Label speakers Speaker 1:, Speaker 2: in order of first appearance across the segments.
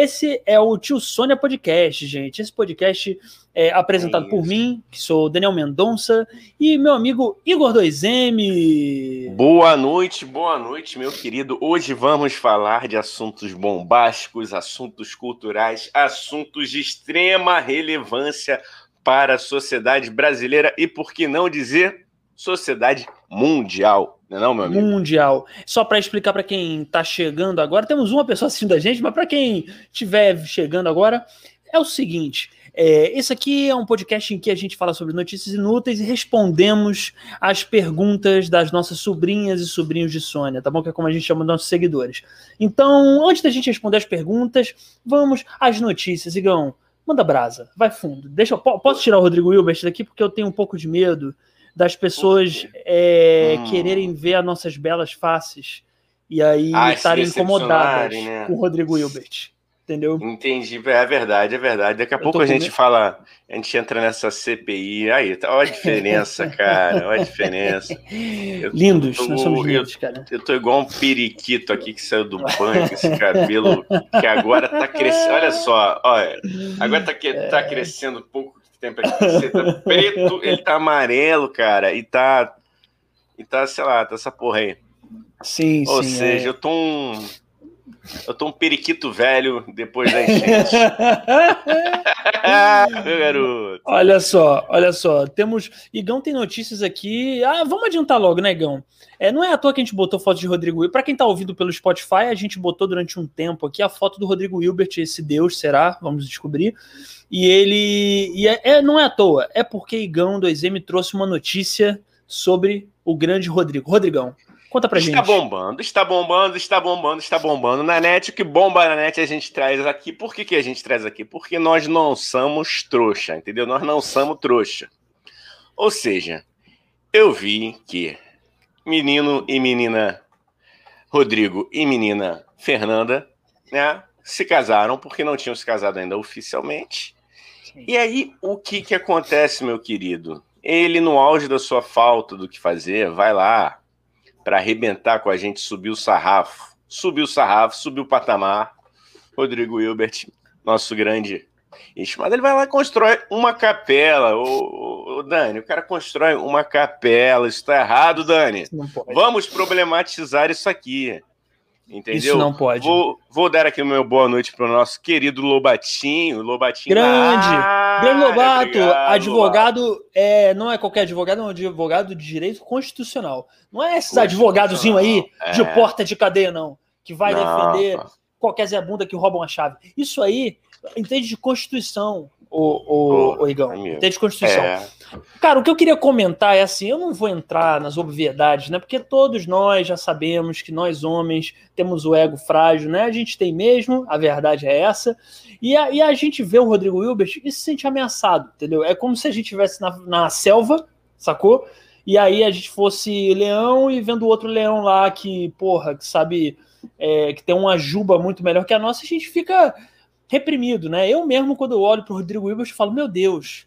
Speaker 1: Esse é o Tio Sônia Podcast, gente. Esse podcast é apresentado é por mim, que sou Daniel Mendonça, e meu amigo Igor 2M.
Speaker 2: Boa noite, boa noite, meu querido. Hoje vamos falar de assuntos bombásticos, assuntos culturais, assuntos de extrema relevância para a sociedade brasileira e, por que não dizer, sociedade mundial. Não, é não meu amigo?
Speaker 1: Mundial. Só para explicar para quem está chegando agora, temos uma pessoa assistindo a gente, mas para quem estiver chegando agora, é o seguinte: é, esse aqui é um podcast em que a gente fala sobre notícias inúteis e respondemos as perguntas das nossas sobrinhas e sobrinhos de Sônia, tá bom? Que é como a gente chama dos nossos seguidores. Então, antes da gente responder as perguntas, vamos às notícias. Igão, manda brasa, vai fundo. Deixa posso tirar o Rodrigo Hilbert daqui porque eu tenho um pouco de medo das pessoas é, hum. quererem ver as nossas belas faces e aí ah, estarem incomodadas né? com o Rodrigo Hilbert. Entendeu?
Speaker 2: Entendi, é verdade, é verdade. Daqui a eu pouco a gente fala, a gente entra nessa CPI. Aí, tá, olha a diferença, cara, olha a diferença.
Speaker 1: Eu, lindos, tô, nós somos lindos,
Speaker 2: eu,
Speaker 1: cara.
Speaker 2: Eu tô igual um periquito aqui que saiu do banho, esse cabelo que agora tá crescendo. Olha só, olha, agora tá, tá crescendo um pouco tempo aqui. Você tá preto, ele tá amarelo, cara, e tá. E tá, sei lá, tá essa porra aí.
Speaker 1: Sim,
Speaker 2: Ou
Speaker 1: sim.
Speaker 2: Ou seja, é. eu tô um. Eu tô um periquito velho depois da enchente.
Speaker 1: Meu garoto. Olha só, olha só. Temos. Igão tem notícias aqui. Ah, vamos adiantar logo, né, Igão? É, não é à toa que a gente botou foto de Rodrigo Hilbert. Para quem tá ouvindo pelo Spotify, a gente botou durante um tempo aqui a foto do Rodrigo Hilbert, esse Deus será, vamos descobrir. E ele. E é, é, não é à toa, é porque Igão 2M trouxe uma notícia sobre o grande Rodrigo. Rodrigão, conta pra
Speaker 2: está
Speaker 1: gente.
Speaker 2: Está bombando, está bombando, está bombando, está bombando. Na net, o que bomba na net a gente traz aqui. Por que, que a gente traz aqui? Porque nós não somos trouxa, entendeu? Nós não somos trouxa. Ou seja, eu vi que menino e menina Rodrigo e menina Fernanda, né? Se casaram porque não tinham se casado ainda oficialmente e aí, o que que acontece, meu querido? Ele, no auge da sua falta do que fazer, vai lá para arrebentar com a gente, subir o sarrafo. Subiu o sarrafo, subiu o patamar. Rodrigo Hilbert, nosso grande estimado, ele vai lá e constrói uma capela. Ô, ô, Dani, o cara constrói uma capela. Isso tá errado, Dani. Vamos problematizar isso aqui. Entendeu?
Speaker 1: Isso não pode.
Speaker 2: Vou, vou dar aqui o meu boa noite para o nosso querido Lobatinho. Lobatinho.
Speaker 1: Grande! Ah, grande Lobato! Obrigado, advogado Lobato. é, não é qualquer advogado, é um advogado de direito constitucional. Não é esses advogadozinho aí é. de porta de cadeia, não. Que vai não, defender qualquer Zé Bunda que rouba uma chave. Isso aí entende de Constituição o, o, o Igão. Tem de Constituição. É. Cara, o que eu queria comentar é assim: eu não vou entrar nas obviedades, né? Porque todos nós já sabemos que nós homens temos o ego frágil, né? A gente tem mesmo, a verdade é essa. E a, e a gente vê o Rodrigo Hilbert e se sente ameaçado, entendeu? É como se a gente estivesse na, na selva, sacou? E aí a gente fosse leão e vendo outro leão lá que, porra, que sabe, é, que tem uma juba muito melhor que a nossa, a gente fica reprimido, né? Eu mesmo, quando eu olho pro Rodrigo Hilbert, falo, meu Deus,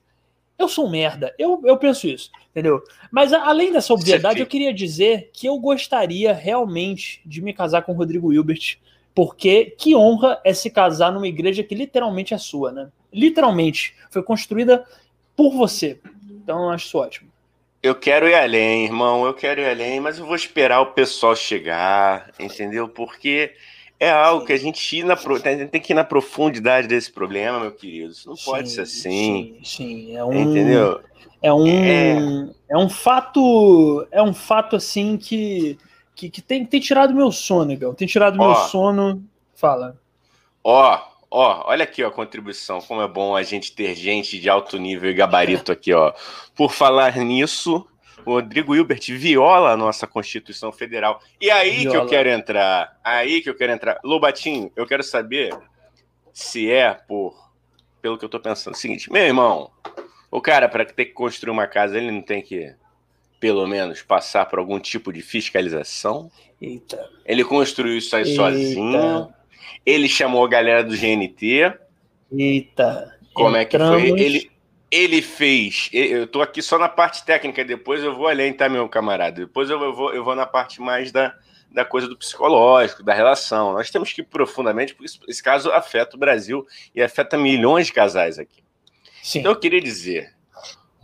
Speaker 1: eu sou um merda. Eu, eu penso isso, entendeu? Mas além dessa obviedade, eu queria dizer que eu gostaria realmente de me casar com o Rodrigo Hilbert, porque que honra é se casar numa igreja que literalmente é sua, né? Literalmente. Foi construída por você. Então eu acho isso ótimo.
Speaker 2: Eu quero ir além, irmão. Eu quero ir além, mas eu vou esperar o pessoal chegar, entendeu? Porque é algo que a gente ir na, tem que ir na profundidade desse problema, meu querido. Isso não sim, pode ser assim.
Speaker 1: Sim, sim. É um, Entendeu? É um, é... é um fato. É um fato assim que, que, que tem, tem tirado meu sono, Miguel. Tem tirado ó, meu sono. Fala.
Speaker 2: Ó, ó, olha aqui ó, a contribuição. Como é bom a gente ter gente de alto nível e gabarito aqui, ó. Por falar nisso, o Rodrigo Hilbert viola a nossa Constituição Federal. E aí viola. que eu quero entrar. Aí que eu quero entrar. Lobatinho, eu quero saber se é por. Pelo que eu tô pensando. Seguinte, meu irmão, o cara, para ter que construir uma casa, ele não tem que, pelo menos, passar por algum tipo de fiscalização.
Speaker 1: Eita.
Speaker 2: Ele construiu isso aí Eita. sozinho. Ele chamou a galera do GNT.
Speaker 1: Eita.
Speaker 2: Como Entramos. é que foi? Ele, ele fez. Eu tô aqui só na parte técnica, depois eu vou além, tá, meu camarada? Depois eu vou, eu vou na parte mais da, da coisa do psicológico, da relação. Nós temos que ir profundamente, porque esse caso afeta o Brasil e afeta milhões de casais aqui. Sim. Então eu queria dizer,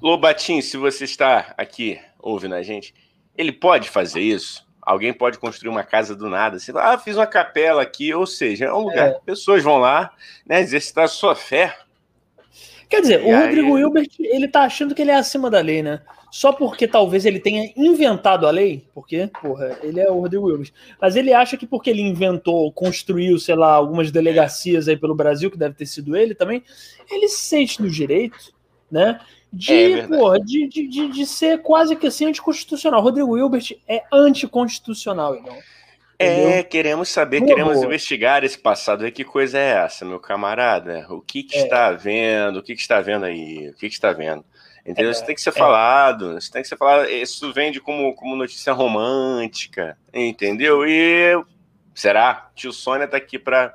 Speaker 2: Lobatinho, se você está aqui ouvindo a gente, ele pode fazer isso? Alguém pode construir uma casa do nada, assim, ah, fiz uma capela aqui, ou seja, é um lugar é. que pessoas vão lá, né, exercitar a sua fé.
Speaker 1: Quer dizer, e o aí... Rodrigo Hilbert, ele tá achando que ele é acima da lei, né? Só porque talvez ele tenha inventado a lei, porque, porra, ele é o Rodrigo Hilbert. Mas ele acha que porque ele inventou, construiu, sei lá, algumas delegacias aí pelo Brasil, que deve ter sido ele também, ele se sente no direito, né? de, é porra, de, de, de, de, ser quase que assim anticonstitucional. Rodrigo Hilbert é anticonstitucional, irmão.
Speaker 2: É, queremos saber, boa, queremos investigar esse passado. E que coisa é essa, meu camarada? O que, que é. está vendo? O que, que está vendo aí? O que, que está vendo? Entendeu? É, isso tem que ser é. falado. Isso tem que ser falado. Isso vende como, como notícia romântica. Entendeu? E será? Tio Sônia tá aqui para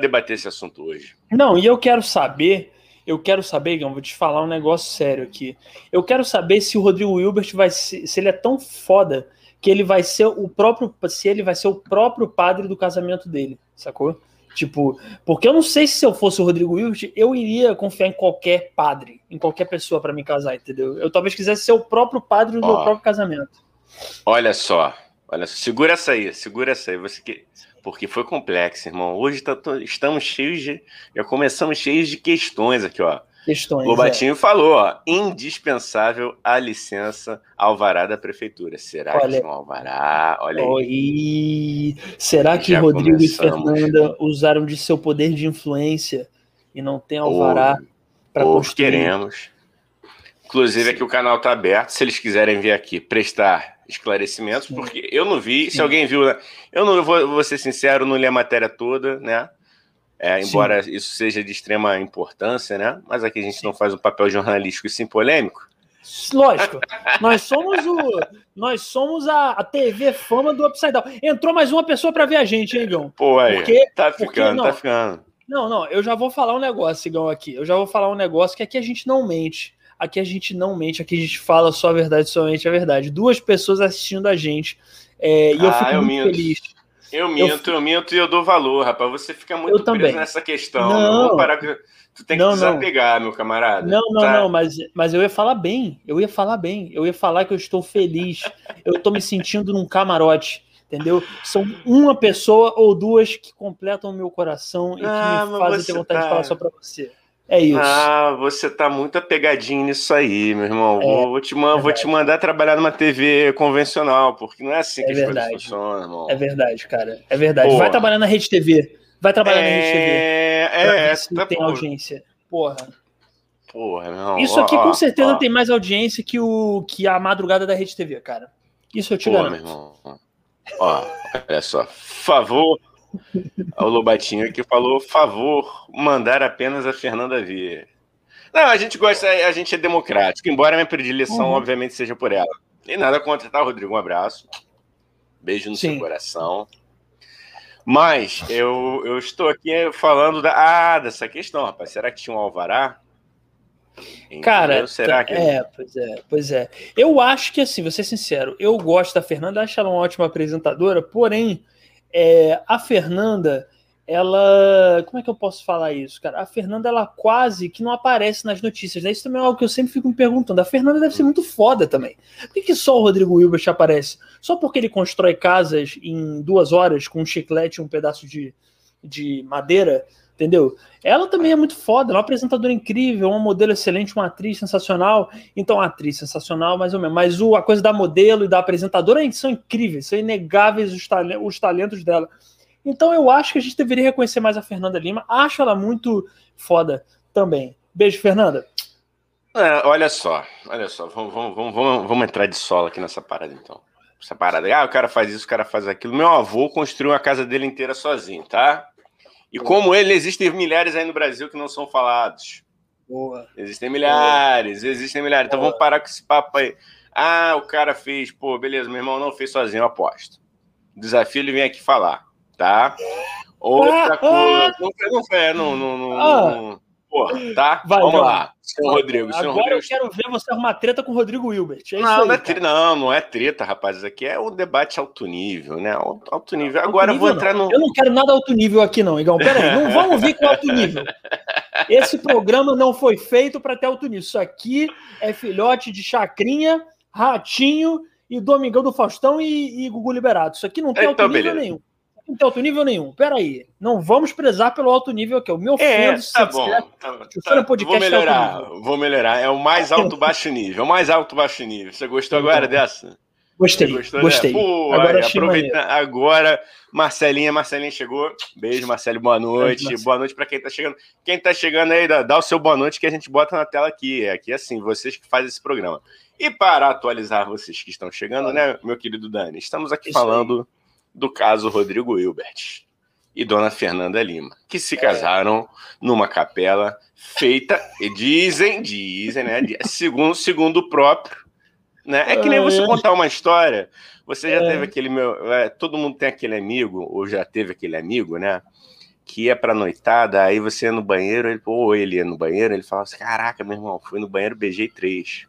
Speaker 2: debater esse assunto hoje.
Speaker 1: Não, e eu quero saber eu quero saber, Gão, vou te falar um negócio sério aqui. Eu quero saber se o Rodrigo Hilbert vai ser, se ele é tão foda que ele vai ser o próprio, se ele vai ser o próprio padre do casamento dele, sacou? Tipo, porque eu não sei se eu fosse o Rodrigo Hilbert, eu iria confiar em qualquer padre, em qualquer pessoa para me casar, entendeu? Eu talvez quisesse ser o próprio padre do Ó, meu próprio casamento.
Speaker 2: Olha só, olha, segura essa aí, segura essa aí. Você que porque foi complexo, irmão. Hoje tá, estamos cheios de. Já começamos cheios de questões aqui, ó.
Speaker 1: Questões.
Speaker 2: O Batinho é. falou, ó, indispensável a licença alvará da prefeitura. Será olha, que um alvará? Olha
Speaker 1: aí. Será que Já Rodrigo começamos. e Fernanda usaram de seu poder de influência e não tem alvará para construir?
Speaker 2: queremos. Inclusive, aqui o canal está aberto. Se eles quiserem vir aqui prestar esclarecimentos, Sim. porque eu não vi. Sim. Se alguém viu, eu não eu vou, vou ser sincero, não li a matéria toda, né? É, embora Sim. isso seja de extrema importância, né? Mas aqui a gente não faz um papel jornalístico e sim polêmico.
Speaker 1: Lógico, nós somos o, nós somos a, a TV fama do Upside Down. Entrou mais uma pessoa para ver a gente, hein, Igão?
Speaker 2: Pô, aí, porque, tá ficando, porque, não, tá ficando.
Speaker 1: Não, não, eu já vou falar um negócio, Igão, aqui. Eu já vou falar um negócio que aqui a gente não mente. Aqui a gente não mente, aqui a gente fala só a verdade, somente a verdade. Duas pessoas assistindo a gente. É, e eu ah, fico eu muito minto. feliz.
Speaker 2: Eu minto, eu, eu, minto e eu dou valor, rapaz. Você fica muito eu preso também. nessa questão. Não, não parar... Tu tem que não, desapegar, não. meu camarada.
Speaker 1: Não, não, tá? não, mas, mas eu ia falar bem. Eu ia falar bem. Eu ia falar que eu estou feliz. eu estou me sentindo num camarote entendeu? São uma pessoa ou duas que completam o meu coração e que ah, me fazem ter vontade tá... de falar só para você. É isso.
Speaker 2: Ah, você tá muito apegadinho nisso aí, meu irmão. É, vou, te man vou te mandar trabalhar numa TV convencional, porque não é assim é que verdade. as coisas funcionam, irmão.
Speaker 1: É verdade, cara. É verdade. Vai trabalhar na Rede TV. Vai trabalhar é... na Rede TV.
Speaker 2: É, é. Tá
Speaker 1: tem audiência. Porra.
Speaker 2: Porra, não.
Speaker 1: Isso aqui ó, com certeza ó. tem mais audiência que, o, que a madrugada da Rede TV, cara. Isso eu te Pô, garanto. Meu irmão.
Speaker 2: Ó, olha só. Favor o Lobatinho que falou, favor, mandar apenas a Fernanda vir. Não, a gente gosta, a gente é democrático, embora a minha predileção, uhum. obviamente, seja por ela. E nada contra, tá, Rodrigo? Um abraço. Beijo no Sim. seu coração. Mas eu, eu estou aqui falando da, ah, dessa questão, rapaz. Será que tinha um alvará?
Speaker 1: Cara, será que é, pois é, pois é. Eu acho que assim, vou ser sincero, eu gosto da Fernanda, acho ela uma ótima apresentadora, porém, é, a Fernanda, ela. Como é que eu posso falar isso, cara? A Fernanda, ela quase que não aparece nas notícias, né? Isso também é algo que eu sempre fico me perguntando. A Fernanda deve ser muito foda também. Por que, que só o Rodrigo Hilbert aparece? Só porque ele constrói casas em duas horas com um chiclete e um pedaço de, de madeira? Entendeu? Ela também é muito foda, ela é uma apresentadora incrível, uma modelo excelente, uma atriz sensacional. Então, atriz sensacional, mais ou menos. Mas o, a coisa da modelo e da apresentadora são incríveis, são inegáveis os, os talentos dela. Então, eu acho que a gente deveria reconhecer mais a Fernanda Lima. Acho ela muito foda também. Beijo, Fernanda.
Speaker 2: É, olha só, olha só, vamos, vamos, vamos, vamos entrar de solo aqui nessa parada então. Essa parada, ah, o cara faz isso, o cara faz aquilo. Meu avô construiu a casa dele inteira sozinho, tá? E como ele, existem milhares aí no Brasil que não são falados. Boa. Existem milhares, Boa. existem milhares. Então Boa. vamos parar com esse papo aí. Ah, o cara fez, pô, beleza, meu irmão não fez sozinho, eu aposto. Desafio ele vem aqui falar, tá? Outra ah, coisa. Ah, não, não, não, não, não, tá? Vai, Vamos lá, senhor Rodrigo. Senhor
Speaker 1: Agora
Speaker 2: Rodrigo...
Speaker 1: eu quero ver você arrumar treta com o Rodrigo Hilbert.
Speaker 2: É não, aí, não, é treta, não, não é treta, rapaz. Isso aqui é um debate alto nível, né? Alto nível. Agora alto nível, eu vou entrar
Speaker 1: não.
Speaker 2: no.
Speaker 1: Eu não quero nada alto nível aqui, não, Igão. Pera aí, não vamos vir com alto nível. Esse programa não foi feito para ter alto nível. Isso aqui é filhote de chacrinha, ratinho e Domingão do Faustão e, e Gugu Liberado. Isso aqui não tem então, alto nível beleza. nenhum não tem alto nível nenhum. Peraí. Não vamos prezar pelo alto nível aqui. O meu.
Speaker 2: É, tá bom. Tá, tá, podcast vou melhorar. Vou melhorar. É o mais alto baixo nível. É o mais alto baixo nível. Você gostou então, agora dessa?
Speaker 1: Gostei. Gostou, gostei. Né?
Speaker 2: Pô, agora, aí, aproveita, agora, Marcelinha, Marcelinha chegou. Beijo, Marcelo, boa noite. Beijo, boa noite para quem tá chegando. Quem tá chegando aí, dá, dá, o seu boa noite que a gente bota na tela aqui. É aqui assim, vocês que fazem esse programa. E para atualizar vocês que estão chegando, né, meu querido Dani, estamos aqui Isso falando do caso Rodrigo Hilbert e Dona Fernanda Lima, que se casaram numa capela feita, e dizem, dizem, né? Segundo, segundo o próprio, né? É que nem você é. contar uma história. Você já é. teve aquele meu. É, todo mundo tem aquele amigo, ou já teve aquele amigo, né? Que ia pra noitada, aí você ia no banheiro, ele, ou ele ia no banheiro, ele falava assim: Caraca, meu irmão, fui no banheiro, beijei três.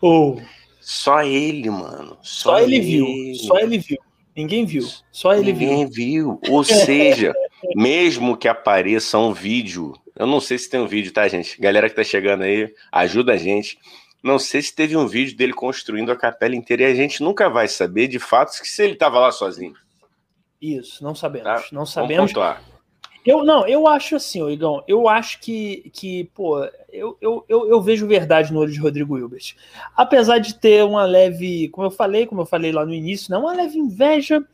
Speaker 1: Ou. Oh.
Speaker 2: Só ele, mano.
Speaker 1: Só, só ele, ele, viu. Só ele viu. Ninguém viu. Só ele
Speaker 2: Ninguém
Speaker 1: viu.
Speaker 2: viu. Ou seja, mesmo que apareça um vídeo, eu não sei se tem um vídeo, tá, gente? Galera que tá chegando aí, ajuda a gente. Não sei se teve um vídeo dele construindo a capela inteira e a gente nunca vai saber de fato se ele tava lá sozinho.
Speaker 1: Isso, não sabemos. Tá? Não sabemos. Eu não, eu acho assim, Igão, eu acho que, que pô, eu, eu, eu, eu, vejo verdade no olho de Rodrigo Hilbert. Apesar de ter uma leve, como eu falei, como eu falei lá no início, não, né, uma leve inveja.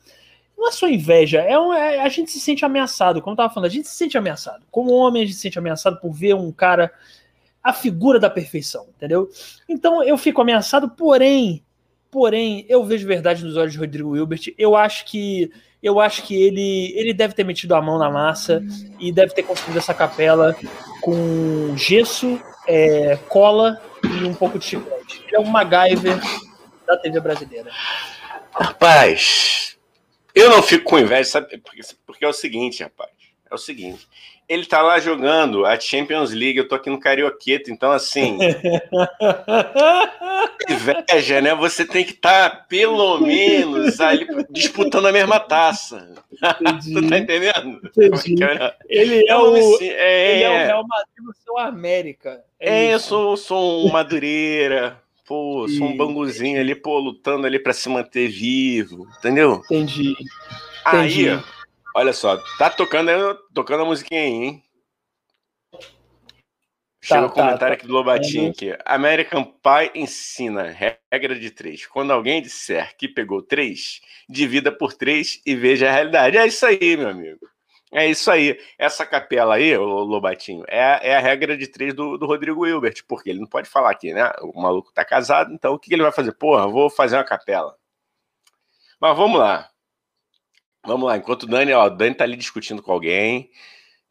Speaker 1: Não é só inveja, é, um, é a gente se sente ameaçado, como eu tava falando, a gente se sente ameaçado. Como homem, a gente se sente ameaçado por ver um cara, a figura da perfeição, entendeu? Então eu fico ameaçado, porém, porém, eu vejo verdade nos olhos de Rodrigo Hilbert. Eu acho que eu acho que ele, ele deve ter metido a mão na massa e deve ter construído essa capela com gesso, é, cola e um pouco de chiclete. Ele é um MacGyver da TV brasileira.
Speaker 2: Rapaz, eu não fico com inveja, sabe? Porque, porque é o seguinte, rapaz. É o seguinte ele tá lá jogando a Champions League, eu tô aqui no Carioqueta, então assim. inveja, né? Você tem que estar, tá, pelo menos, ali disputando a mesma taça. tu tá entendendo?
Speaker 1: Entendi. Ele é, o, assim, é, ele é o Real Madrid do seu América.
Speaker 2: É, é eu sou, sou um Madureira. Pô, sou um banguzinho ali, pô, lutando ali para se manter vivo, entendeu?
Speaker 1: Entendi.
Speaker 2: Entendi. Aí, Olha só, tá tocando, tocando a musiquinha aí, hein? Chega tá, o comentário tá, aqui do Lobatinho aqui. American Pie ensina regra de três. Quando alguém disser que pegou três, divida por três e veja a realidade. É isso aí, meu amigo. É isso aí. Essa capela aí, o Lobatinho, é, é a regra de três do, do Rodrigo Hilbert, porque ele não pode falar aqui, né? O maluco tá casado, então o que ele vai fazer? Porra, vou fazer uma capela. Mas vamos lá. Vamos lá, enquanto o Dani, ó, o Dani tá ali discutindo com alguém.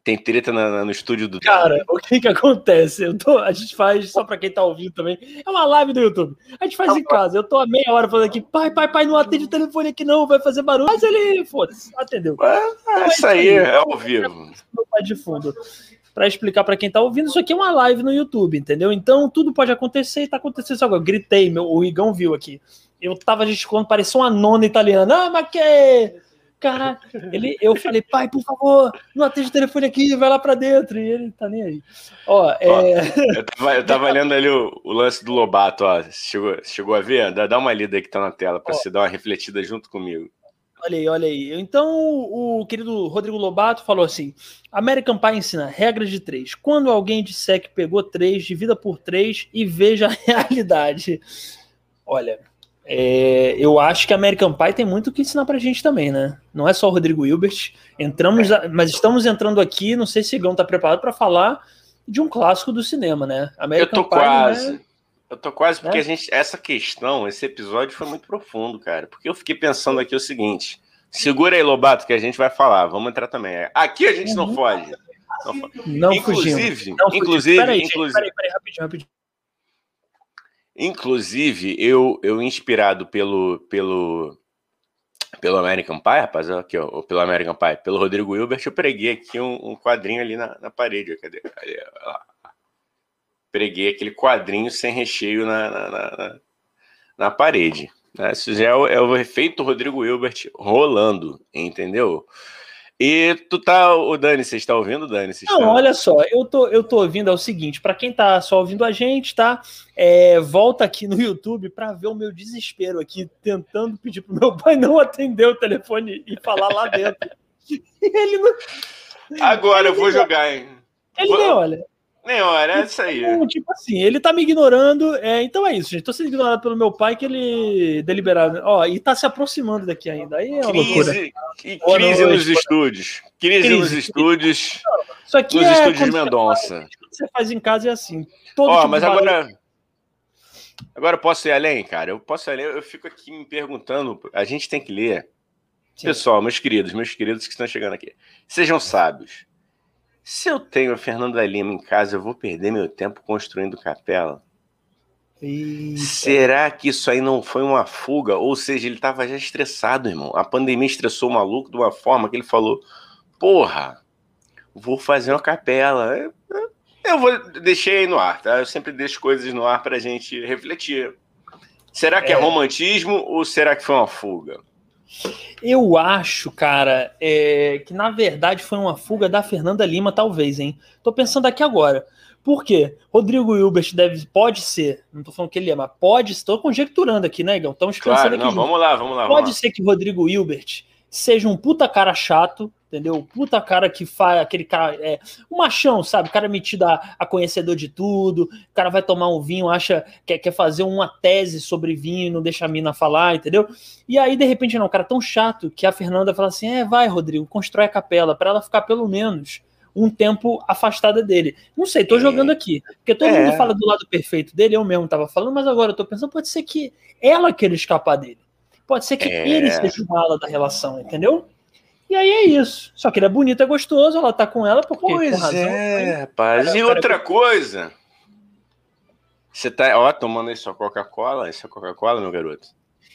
Speaker 2: Tem treta na, no estúdio do.
Speaker 1: Cara, o que que acontece? Eu tô, a gente faz, só pra quem tá ouvindo também, é uma live do YouTube. A gente faz em casa. Eu tô há meia hora falando aqui, pai, pai, pai, não atende o telefone aqui não, vai fazer barulho. Mas ele, foda-se, atendeu.
Speaker 2: É, isso aí é ao vivo.
Speaker 1: De fundo para explicar para quem tá ouvindo, isso aqui é uma live no YouTube, entendeu? Então tudo pode acontecer e tá acontecendo agora. Eu gritei, meu, o Igão viu aqui. Eu tava gesticulando, parecia uma nona italiana. Ah, mas que Cara, ele, eu falei, pai, por favor, não atende o telefone aqui, vai lá pra dentro. E ele tá nem aí. Ó, é... Ó,
Speaker 2: eu, tava, eu tava lendo ali o, o, lance do Lobato, ó. Chegou, chegou a ver? Dá, dá uma lida aí que tá na tela pra ó, você dar uma refletida junto comigo.
Speaker 1: Olha aí, olha aí. Então, o querido Rodrigo Lobato falou assim: American Pie ensina regras de três. Quando alguém disser que pegou três, divida por três e veja a realidade. Olha, é, eu acho que American Pie tem muito o que ensinar pra gente também, né? Não é só o Rodrigo Hilbert. Entramos, mas estamos entrando aqui, não sei se o Gão tá preparado para falar de um clássico do cinema, né?
Speaker 2: American eu tô Pie, quase. Né? Eu tô quase, porque é? a gente. Essa questão, esse episódio foi muito profundo, cara. Porque eu fiquei pensando aqui o seguinte: segura aí, Lobato, que a gente vai falar. Vamos entrar também. Aqui a gente não uhum. foge.
Speaker 1: Não, não
Speaker 2: inclusive, não inclusive, peraí, inclusive. Peraí, peraí, rapidinho, rapidinho. Inclusive, eu, eu inspirado pelo, pelo, pelo American Pie, rapaz, aqui, ó, pelo American Pie, pelo Rodrigo Hilbert, eu preguei aqui um, um quadrinho ali na, na parede. Cadê? Ali, Preguei aquele quadrinho sem recheio na, na, na, na parede. Né? Isso já é o, é o efeito Rodrigo Hilbert rolando, entendeu? E tu tá, o Dani, você está ouvindo, Dani?
Speaker 1: Não, olha só, eu tô, eu tô ouvindo é o seguinte, para quem tá só ouvindo a gente, tá? É, volta aqui no YouTube para ver o meu desespero aqui, tentando pedir pro meu pai não atender o telefone e falar lá dentro.
Speaker 2: ele não... Agora eu vou jogar, hein?
Speaker 1: Ele vou... nem olha.
Speaker 2: Nem hora, é isso aí. Então,
Speaker 1: tipo assim, ele tá me ignorando. É, então é isso, gente. Tô sendo ignorado pelo meu pai que ele deliberado. Ó, e tá se aproximando daqui ainda. Aí é uma crise, loucura.
Speaker 2: Que crise nos estúdios. Crise, crise nos estúdios. Isso aqui nos é estúdios Mendonça.
Speaker 1: Você faz em casa é assim. Todo
Speaker 2: Ó, tipo mas agora. Agora eu posso ir além, cara. Eu posso ir além. Eu fico aqui me perguntando. A gente tem que ler. Sim. Pessoal, meus queridos, meus queridos que estão chegando aqui. Sejam sábios se eu tenho a Fernanda Lima em casa, eu vou perder meu tempo construindo capela? Eita. Será que isso aí não foi uma fuga? Ou seja, ele estava já estressado, irmão. A pandemia estressou o maluco de uma forma que ele falou: Porra, vou fazer uma capela. Eu vou deixei aí no ar, tá? Eu sempre deixo coisas no ar para a gente refletir. Será que é. é romantismo ou será que foi uma fuga?
Speaker 1: Eu acho, cara, é, que na verdade foi uma fuga da Fernanda Lima, talvez, hein? Tô pensando aqui agora. Por quê? Rodrigo Hilbert deve, pode ser, não tô falando que ele é, mas pode, estou conjecturando aqui, né, Igão? Estamos
Speaker 2: pensando claro, aqui. Não, vamos lá, vamos lá.
Speaker 1: Pode
Speaker 2: vamos
Speaker 1: ser que Rodrigo Hilbert seja um puta cara chato, entendeu? Puta cara que faz aquele cara, é, um machão, sabe? O cara metido a, a, conhecedor de tudo, o cara vai tomar um vinho, acha que quer fazer uma tese sobre vinho, não deixa a mina falar, entendeu? E aí, de repente, não, o cara tão chato que a Fernanda fala assim: é, vai, Rodrigo, constrói a capela, para ela ficar pelo menos um tempo afastada dele. Não sei, tô é. jogando aqui. Porque todo é. mundo fala do lado perfeito dele, eu mesmo tava falando, mas agora eu tô pensando, pode ser que ela queira escapar dele. Pode ser que é. ele seja o mala da relação, entendeu? E aí é isso. Só que ele é bonito, é gostoso, ela tá com ela porque.
Speaker 2: Pois razão, é, rapaz. E outra coisa. Você tá, ó, tomando aí sua Coca-Cola, isso é Coca-Cola, meu garoto?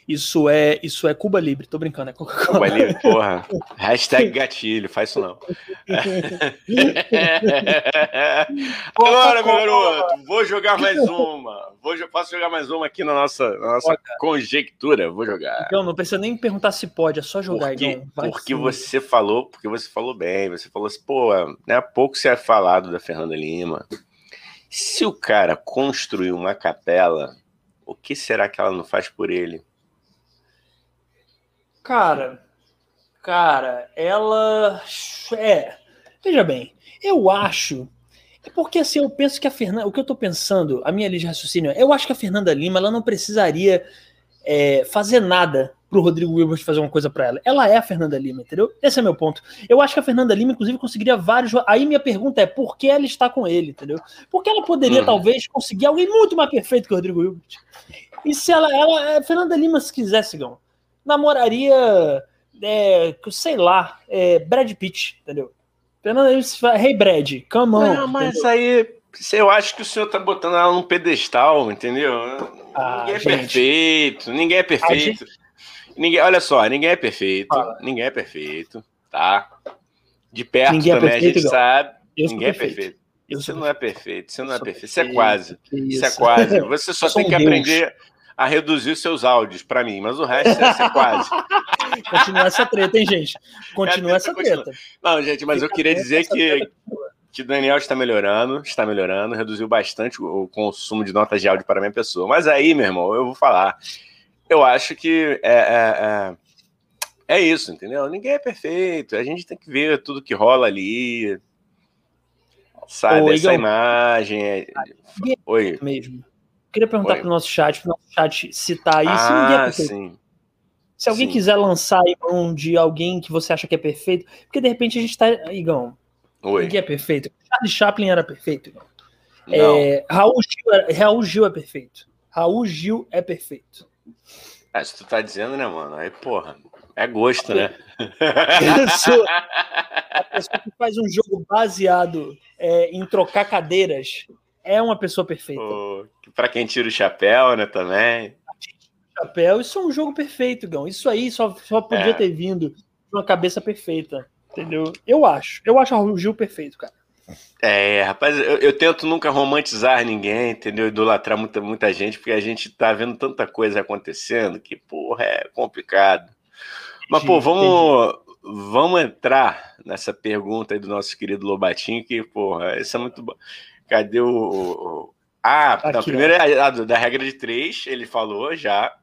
Speaker 1: Isso é, isso é Cuba Libre, tô brincando, é Coca-Cola.
Speaker 2: Cuba Libre, porra. Hashtag gatilho, faz isso não. Agora, meu garoto, vou jogar mais uma. Vou, posso jogar mais uma aqui na nossa, na nossa conjectura? Vou jogar.
Speaker 1: Então, não precisa nem perguntar se pode, é só jogar,
Speaker 2: porque, Porque sim. você falou, porque você falou bem, você falou assim, pô, né, há pouco você é falado da Fernanda Lima. Se o cara construiu uma capela, o que será que ela não faz por ele?
Speaker 1: Cara, cara, ela é. Veja bem, eu acho. É porque assim, eu penso que a Fernanda. O que eu tô pensando, a minha linha de raciocínio, eu acho que a Fernanda Lima ela não precisaria é, fazer nada pro Rodrigo Wilbert fazer uma coisa para ela. Ela é a Fernanda Lima, entendeu? Esse é meu ponto. Eu acho que a Fernanda Lima, inclusive, conseguiria vários. Aí minha pergunta é: por que ela está com ele, entendeu? Porque ela poderia, uhum. talvez, conseguir alguém muito mais perfeito que o Rodrigo Wilbert. E se ela. ela Fernanda Lima, se quisesse, Gão, namoraria, é, sei lá, é, Brad Pitt, entendeu? Hey Brad, come on. Não,
Speaker 2: mas entendeu? aí eu acho que o senhor tá botando ela num pedestal, entendeu? Ah, ninguém é gente. perfeito, ninguém é perfeito. Gente... Ninguém, olha só, ninguém é perfeito, ah. ninguém é perfeito, tá? De perto ninguém é também é perfeito, a gente igual. sabe, ninguém é perfeito. Você não é perfeito, você não é perfeito, você é quase, você é quase. Você só tem que aprender a reduzir seus áudios para mim, mas o resto é ser quase.
Speaker 1: Continua essa treta, hein, gente? Continua é, essa treta.
Speaker 2: Não, gente, mas eu queria dizer que, que o Daniel está melhorando, está melhorando, reduziu bastante o consumo de notas de áudio para minha pessoa. Mas aí, meu irmão, eu vou falar. Eu acho que é, é, é, é isso, entendeu? Ninguém é perfeito. A gente tem que ver tudo que rola ali. Sabe, Ô, essa Igor, imagem. É...
Speaker 1: Oi. Mesmo. Queria perguntar para o nosso chat, para o nosso chat citar isso. Ah, sim. Se alguém sim. quiser lançar aí mão de alguém que você acha que é perfeito, porque de repente a gente está. Igão, Oi. ninguém é perfeito. Charlie Chaplin era perfeito, Igão. É, Raul, Gil era, Raul Gil é perfeito. Raul Gil é perfeito.
Speaker 2: É, se tu tá dizendo, né, mano? Aí, porra, é gosto, né?
Speaker 1: Isso, a pessoa que faz um jogo baseado é, em trocar cadeiras é uma pessoa perfeita.
Speaker 2: Oh, para quem tira o chapéu, né, também.
Speaker 1: chapéu. Isso é um jogo perfeito, Gão. Isso aí só, só podia é. ter vindo de uma cabeça perfeita. Entendeu? Eu acho. Eu acho o Gil perfeito, cara.
Speaker 2: É, rapaz, eu, eu, tento nunca romantizar ninguém, entendeu? Idolatrar muita, muita gente, porque a gente tá vendo tanta coisa acontecendo que, porra, é complicado. Mas, pô, vamos, vamos entrar nessa pergunta aí do nosso querido Lobatinho, que, porra, isso é muito bom. Cadê o. o... Ah, Aqui, não, primeiro é a, da regra de três, ele falou já.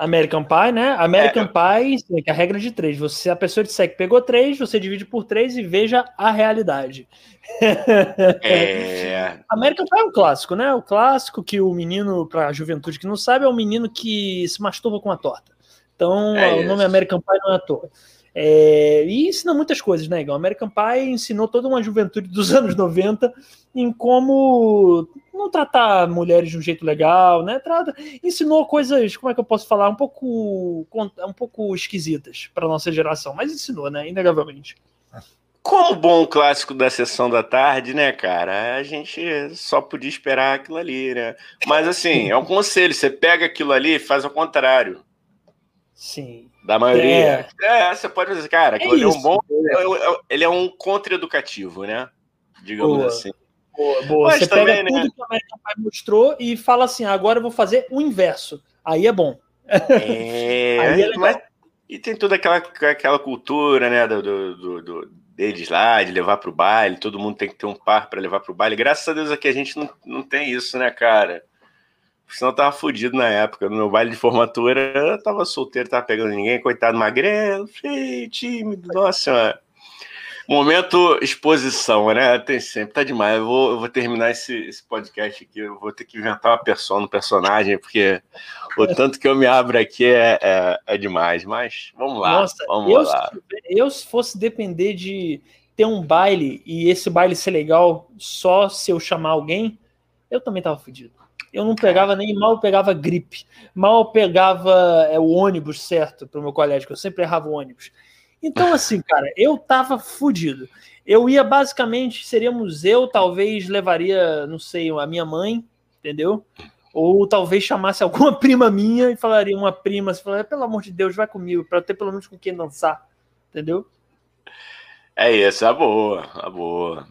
Speaker 1: American Pie, né? American é. Pie, que é a regra de três. Você, a pessoa disser que pegou três, você divide por três e veja a realidade. É. American Pie é um clássico, né? O clássico que o menino, para a juventude que não sabe, é o menino que se masturba com a torta. Então, é o nome American Pie não é à toa. É, e ensina muitas coisas, né, Igor? American Pie ensinou toda uma juventude dos anos 90 em como não tratar mulheres de um jeito legal, né? Trata, ensinou coisas, como é que eu posso falar, um pouco, um pouco esquisitas para nossa geração, mas ensinou, né? Inegavelmente.
Speaker 2: Como bom clássico da sessão da tarde, né, cara? A gente só podia esperar aquilo ali, né? Mas assim, é um conselho: você pega aquilo ali e faz ao contrário.
Speaker 1: Sim.
Speaker 2: Da maioria. É, é você pode dizer, cara, é ele é um bom. Ele é um contra-educativo, né? Digamos
Speaker 1: boa.
Speaker 2: assim.
Speaker 1: Boa, boa. Mas você também, pega né? tudo que o American Pie mostrou e fala assim: agora eu vou fazer o inverso. Aí é bom.
Speaker 2: É, é mas, e tem toda aquela, aquela cultura, né, do, do, do deles lá, de levar pro baile, todo mundo tem que ter um par para levar pro baile. Graças a Deus aqui a gente não, não tem isso, né, cara? Senão eu tava fudido na época. No meu baile de formatura, eu tava solteiro, tava pegando ninguém, coitado magrelo, feio, tímido, nossa senhora. Momento exposição, né? Tem sempre, tá demais. Eu vou, eu vou terminar esse, esse podcast aqui. Eu vou ter que inventar uma persona, um personagem, porque o tanto que eu me abro aqui é, é, é demais. Mas vamos lá. Nossa, vamos
Speaker 1: eu,
Speaker 2: lá.
Speaker 1: eu, se fosse depender de ter um baile e esse baile ser legal só se eu chamar alguém, eu também tava fudido. Eu não pegava nem mal pegava gripe, mal pegava é, o ônibus certo para o meu colégio, que eu sempre errava o ônibus. Então, assim, cara, eu tava fudido. Eu ia basicamente, seríamos eu, talvez levaria, não sei, a minha mãe, entendeu? Ou talvez chamasse alguma prima minha e falaria uma prima, se falaria, pelo amor de Deus, vai comigo, para ter pelo menos com quem dançar, entendeu?
Speaker 2: É isso, a boa, a boa.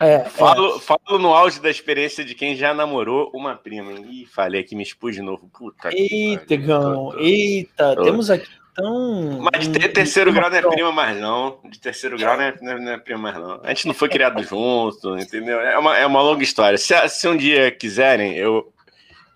Speaker 2: É, falo, é. falo no auge da experiência de quem já namorou uma prima. Ih, falei aqui, me expus de novo. Puta
Speaker 1: eita, Gão, eita, tô. temos aqui tão.
Speaker 2: Mas de terceiro grau não é prima mais, não. De terceiro grau não é, não é, prima mais, não. A gente não foi criado junto, entendeu? É uma, é uma longa história. Se, se um dia quiserem, eu,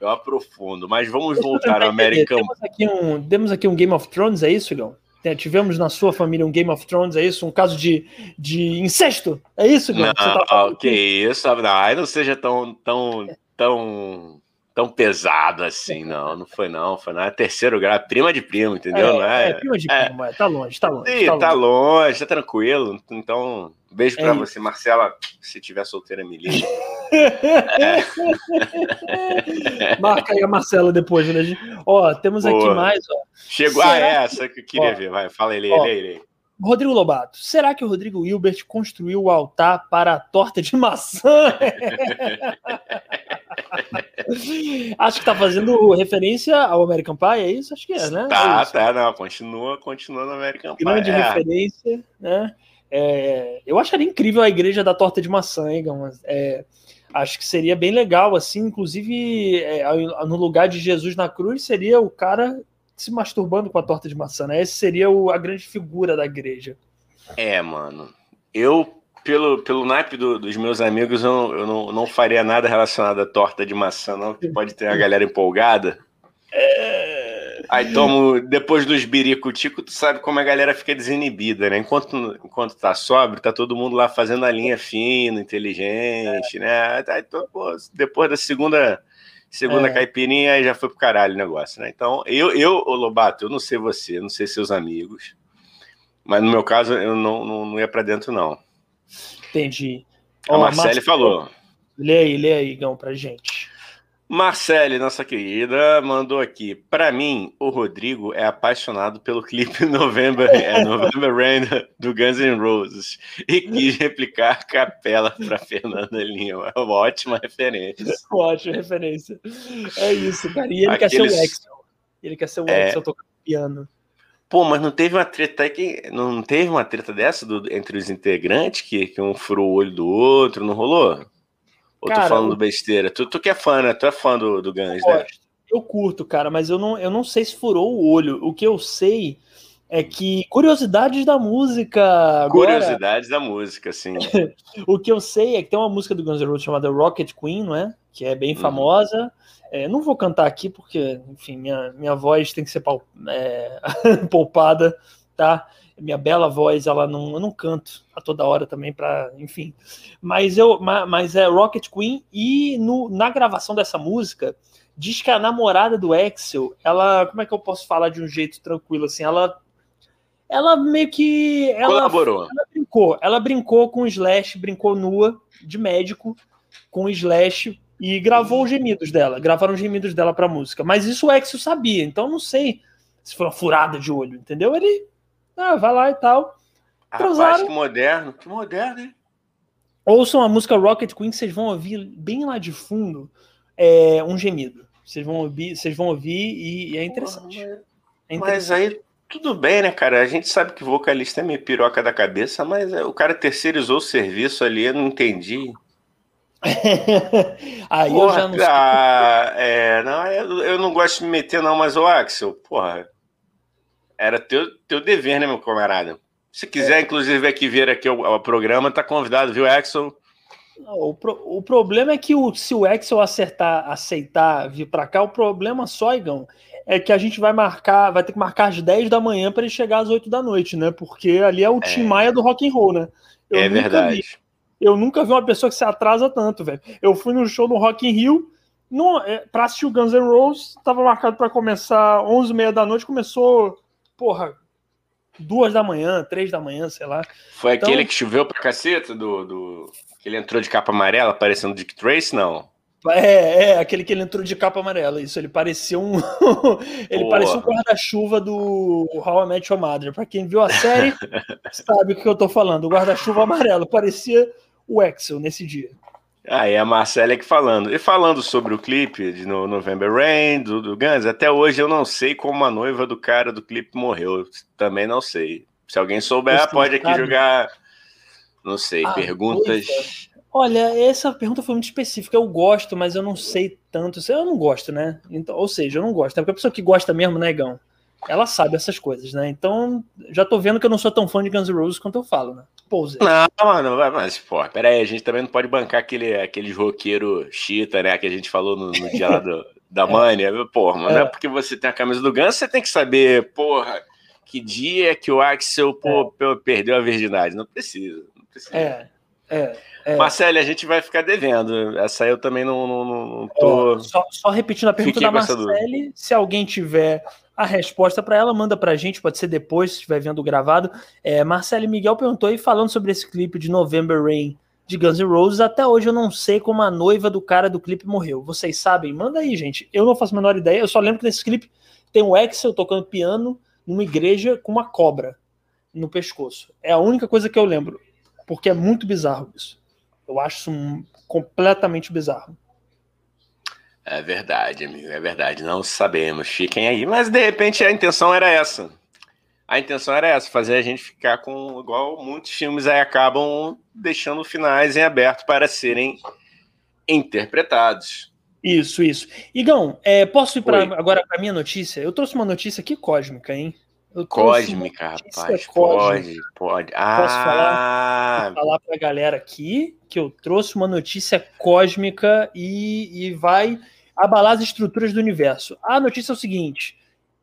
Speaker 2: eu aprofundo. Mas vamos Deixa voltar ao American.
Speaker 1: Temos aqui, um, temos aqui um Game of Thrones, é isso, Gão? É, tivemos na sua família um Game of Thrones, é isso? Um caso de, de incesto? É isso,
Speaker 2: Não, que, tá que isso, não, não seja tão, tão, tão, tão pesado assim, não, não foi não, foi na terceiro grau, prima de primo, entendeu?
Speaker 1: É,
Speaker 2: não é,
Speaker 1: é prima de é, primo, é, tá longe, tá longe.
Speaker 2: Sim,
Speaker 1: tá,
Speaker 2: tá longe. longe, tá tranquilo, então beijo pra é você, Marcela, se tiver solteira, me liga.
Speaker 1: é. Marca aí a Marcela depois, né? Ó, temos Boa. aqui mais, ó.
Speaker 2: Chegou Será a essa que eu queria ó, ver, vai, fala ele, ó, ele, ele.
Speaker 1: Rodrigo Lobato, será que o Rodrigo Hilbert construiu o altar para a torta de maçã? Acho que tá fazendo referência ao American Pie, é isso? Acho que é, né?
Speaker 2: Tá,
Speaker 1: é
Speaker 2: tá, não, continua, continua no American
Speaker 1: Pie. Grande é. referência, né? É, eu acharia incrível a igreja da torta de maçã, hein, é, acho que seria bem legal, assim, inclusive é, no lugar de Jesus na cruz seria o cara se masturbando com a torta de maçã, né? Esse seria o, a grande figura da igreja.
Speaker 2: É, mano. Eu pelo, pelo naipe do, dos meus amigos, eu, eu não, não faria nada relacionado à torta de maçã, não, que pode ter a galera empolgada. É... Aí tomo, depois dos biricutico, tu sabe como a galera fica desinibida, né? Enquanto, enquanto tá sóbrio, tá todo mundo lá fazendo a linha fina, inteligente, é. né? Aí, pô, depois da segunda segunda é. caipirinha, aí já foi pro caralho o negócio, né? Então, eu, eu, ô Lobato, eu não sei você, não sei seus amigos, mas no meu caso, eu não, não, não ia para dentro, não.
Speaker 1: Entendi.
Speaker 2: A oh, Marcele falou.
Speaker 1: Lê aí, lê aí, Gão, pra gente.
Speaker 2: Marcele, nossa querida, mandou aqui. Para mim, o Rodrigo é apaixonado pelo clipe November, é, November Rain do Guns N' Roses e quis replicar Capela para Fernanda Lima. É uma ótima referência.
Speaker 1: Ótima referência. É isso, cara. E ele Aqueles... quer ser o Axel. Ele quer ser o é... Axel tocando piano.
Speaker 2: Pô, mas não teve uma treta que. Não teve uma treta dessa do, entre os integrantes que, que um furou o olho do outro, não rolou? Ou Cara, tô falando eu... besteira? Tu, tu que é fã, né? Tu é fã do, do Guns, né?
Speaker 1: Eu curto, cara, mas eu não, eu não sei se furou o olho. O que eu sei é que curiosidades da música.
Speaker 2: Agora, curiosidades da música, sim.
Speaker 1: o que eu sei é que tem uma música do Guns N' Roses chamada Rocket Queen, não é? Que é bem uhum. famosa. É, não vou cantar aqui porque, enfim, minha, minha voz tem que ser é, poupada, tá? Minha bela voz, ela não, eu não canto a toda hora também para, enfim. Mas eu, mas é Rocket Queen e no, na gravação dessa música diz que a namorada do Axel, ela, como é que eu posso falar de um jeito tranquilo assim? Ela ela meio que ela,
Speaker 2: colaborou.
Speaker 1: Ela brincou, ela brincou com o Slash, brincou nua de médico com o Slash e gravou os gemidos dela, gravaram os gemidos dela pra música. Mas isso o Axel sabia, então não sei se foi uma furada de olho, entendeu? Ele ah, vai lá e tal.
Speaker 2: Rapaz, que moderno, que moderno, hein?
Speaker 1: Ouçam a música Rocket Queen, vocês vão ouvir bem lá de fundo é, um gemido. Vocês vão ouvir, vocês vão ouvir e, e é, interessante.
Speaker 2: Porra, é interessante. Mas aí tudo bem, né, cara? A gente sabe que vocalista é meio piroca da cabeça, mas é, o cara terceirizou o serviço ali, eu não entendi.
Speaker 1: aí porra, eu já não. Ah,
Speaker 2: é, não, eu, não gosto de me meter, não, mas o Axel, porra, era teu, teu dever, né, meu camarada? Se quiser, é. inclusive, aqui ver aqui o, o programa, tá convidado, viu, Axel?
Speaker 1: O, pro, o problema é que o, se o Excel acertar, aceitar vir para cá, o problema só, Igão, é que a gente vai marcar, vai ter que marcar às 10 da manhã para ele chegar às 8 da noite, né? Porque ali é o é. Tim Maia do rock and roll, né?
Speaker 2: Eu é verdade.
Speaker 1: Vi, eu nunca vi uma pessoa que se atrasa tanto, velho. Eu fui no show no Rock in Rio, no, é, pra assistir o Guns N' Roses, tava marcado para começar 11 e meia da noite, começou, porra, duas da manhã, três da manhã, sei lá.
Speaker 2: Foi então, aquele que choveu pra caceta do, do que ele entrou de capa amarela, parecendo Dick Trace, não?
Speaker 1: É, é, aquele que ele entrou de capa amarela, isso, ele parecia um ele parecia um guarda-chuva do How I Met Your Mother, pra quem viu a série sabe o que eu tô falando, o guarda-chuva amarelo, parecia o Axel nesse dia.
Speaker 2: Aí ah, a Marcela que falando. E falando sobre o clipe de no November Rain, do, do Guns, até hoje eu não sei como a noiva do cara do clipe morreu. Também não sei. Se alguém souber, pode aqui jogar não sei, ah, perguntas.
Speaker 1: Olha, essa pergunta foi muito específica. Eu gosto, mas eu não sei tanto. Eu não gosto, né? Então, ou seja, eu não gosto. É porque a pessoa que gosta mesmo, né, Gão? Ela sabe essas coisas, né? Então, já tô vendo que eu não sou tão fã de Guns N' Roses quanto eu falo, né?
Speaker 2: Poser. Não, mano, mas, pô, pera aí, a gente também não pode bancar aquele, aquele roqueiro chita, né? Que a gente falou no, no dia lá do, da é. Mania. Porra, mas é. não é porque você tem a camisa do Guns, você tem que saber, porra, que dia que o Axel pô, é. perdeu a virgindade. Não precisa.
Speaker 1: É, é,
Speaker 2: é. Marcelo, a gente vai ficar devendo. Essa eu também não, não, não tô.
Speaker 1: só, só, repetindo a pergunta Fiquei da Marcele, se alguém tiver a resposta para ela, manda para a gente, pode ser depois, se estiver vendo gravado. É, Marcele Miguel perguntou aí, falando sobre esse clipe de November Rain de Guns N' Roses, até hoje eu não sei como a noiva do cara do clipe morreu. Vocês sabem? Manda aí, gente. Eu não faço a menor ideia, eu só lembro que nesse clipe tem o Axel tocando piano numa igreja com uma cobra no pescoço. É a única coisa que eu lembro porque é muito bizarro isso. Eu acho isso completamente bizarro.
Speaker 2: É verdade, amigo, é verdade. Não sabemos, fiquem aí. Mas de repente a intenção era essa. A intenção era essa, fazer a gente ficar com igual muitos filmes aí acabam deixando finais em aberto para serem interpretados.
Speaker 1: Isso, isso. Igão, é, posso ir para agora para minha notícia? Eu trouxe uma notícia aqui cósmica, hein?
Speaker 2: Cósmica, rapaz. Pode, pode. Ah.
Speaker 1: Posso falar, falar para a galera aqui que eu trouxe uma notícia cósmica e, e vai abalar as estruturas do universo. A notícia é o seguinte: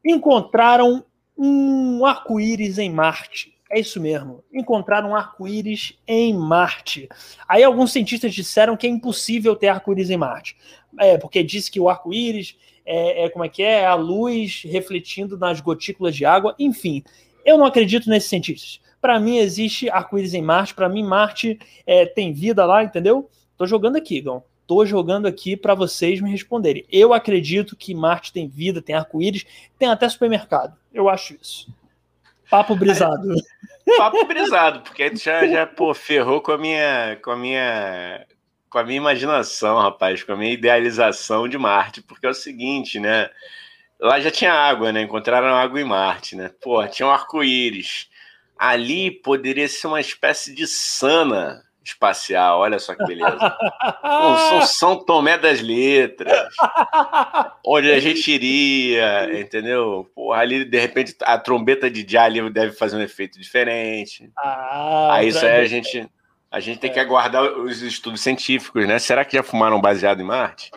Speaker 1: encontraram um arco-íris em Marte. É isso mesmo. Encontraram um arco-íris em Marte. Aí alguns cientistas disseram que é impossível ter arco-íris em Marte. É, porque disse que o arco-íris é, é, como é que é? A luz refletindo nas gotículas de água. Enfim, eu não acredito nesses cientistas. Para mim existe arco-íris em Marte. Para mim Marte é, tem vida lá, entendeu? Tô jogando aqui, Gão. Tô jogando aqui para vocês me responderem. Eu acredito que Marte tem vida, tem arco-íris, tem até supermercado. Eu acho isso. Papo brisado.
Speaker 2: Papo brisado, porque já, já pô, ferrou com a minha, com a minha, com a minha imaginação, rapaz, com a minha idealização de Marte, porque é o seguinte, né? Lá já tinha água, né? Encontraram água em Marte, né? Pô, tinha um arco-íris. Ali poderia ser uma espécie de sana espacial. Olha só que beleza. São, São Tomé das Letras. Onde a gente iria, entendeu? Porra, ali, de repente, a trombeta de Já ali deve fazer um efeito diferente. Ah, aí isso aí a gente, a gente tem que é. aguardar os estudos científicos, né? Será que já fumaram baseado em Marte?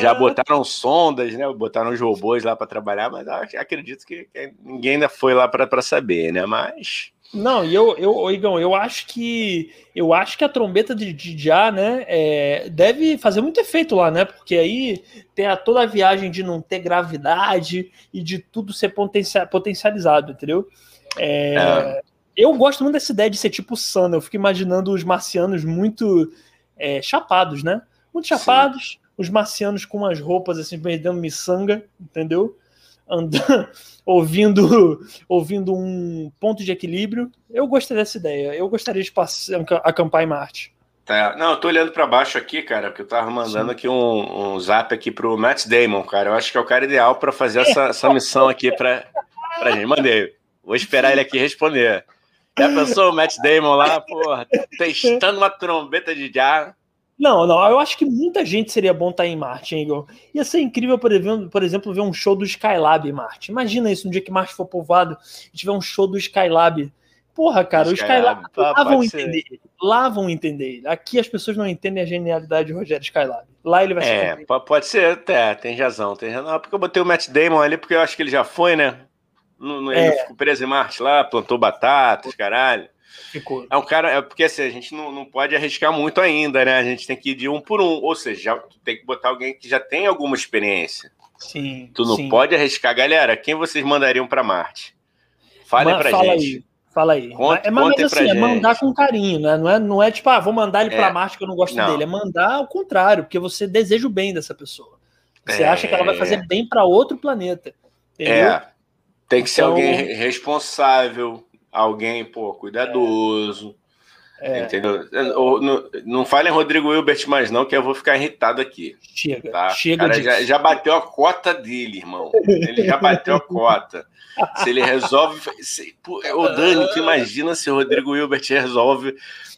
Speaker 2: já botaram sondas, né? Botaram os robôs lá para trabalhar, mas acredito que, que ninguém ainda foi lá para saber, né? Mas
Speaker 1: não, e eu, eu, Igão, eu acho que eu acho que a trombeta de, já, né, é, deve fazer muito efeito lá, né? Porque aí tem a, toda a viagem de não ter gravidade e de tudo ser potencia, potencializado, entendeu? É, é. Eu gosto muito dessa ideia de ser tipo Sana. Eu fico imaginando os marcianos muito é, chapados, né? Muito chapados, Sim. os marcianos com umas roupas assim, perdendo miçanga, entendeu? Andando, ouvindo, ouvindo um ponto de equilíbrio. Eu gostei dessa ideia. Eu gostaria de passar, acampar em Marte.
Speaker 2: Tá. Não, eu tô olhando para baixo aqui, cara, porque eu tava mandando Sim. aqui um, um zap aqui pro Matt Damon, cara. Eu acho que é o cara ideal para fazer essa, essa missão aqui para pra gente. Mandei. Vou esperar ele aqui responder. Já pensou o Matt Damon lá, porra, testando uma trombeta de jazz?
Speaker 1: Não, não, eu acho que muita gente seria bom estar tá em Marte, hein, Igor? Ia ser incrível, por exemplo, por exemplo, ver um show do Skylab em Marte. Imagina isso, um dia que Marte for povoado e tiver um show do Skylab. Porra, cara, o Skylab, lá vão entender. Lá vão entender. Aqui as pessoas não entendem a genialidade de Rogério Skylab. Lá ele vai ser.
Speaker 2: É, pode ser, até, tem razão, tem razão. Porque eu botei o Matt Damon ali, porque eu acho que ele já foi, né? Ele é. ficou preso em Marte lá, plantou batatas, caralho. Ficou. É um cara, é porque assim, a gente não, não pode arriscar muito ainda, né? A gente tem que ir de um por um. Ou seja, já, tem que botar alguém que já tem alguma experiência.
Speaker 1: Sim.
Speaker 2: Tu não
Speaker 1: sim.
Speaker 2: pode arriscar. Galera, quem vocês mandariam para Marte? Fale pra
Speaker 1: fala
Speaker 2: gente.
Speaker 1: Aí. Fala aí. Conte, é, mas assim, é mandar com carinho, né? Não é, não é tipo, ah, vou mandar ele é. para Marte que eu não gosto não. dele. É mandar ao contrário, porque você deseja o bem dessa pessoa. Você é. acha que ela vai fazer bem para outro planeta. Entendeu? É.
Speaker 2: Tem que então... ser alguém responsável, alguém, pô, cuidadoso. É. Entendeu? Não, não fale em Rodrigo Hilbert mais, não, que eu vou ficar irritado aqui.
Speaker 1: Chega, tá? chega.
Speaker 2: Cara, já, já, bateu a cota dele, irmão. Ele já bateu a cota. Se ele resolve. Se, ô, Dani, tu imagina se o Rodrigo Hilbert resolve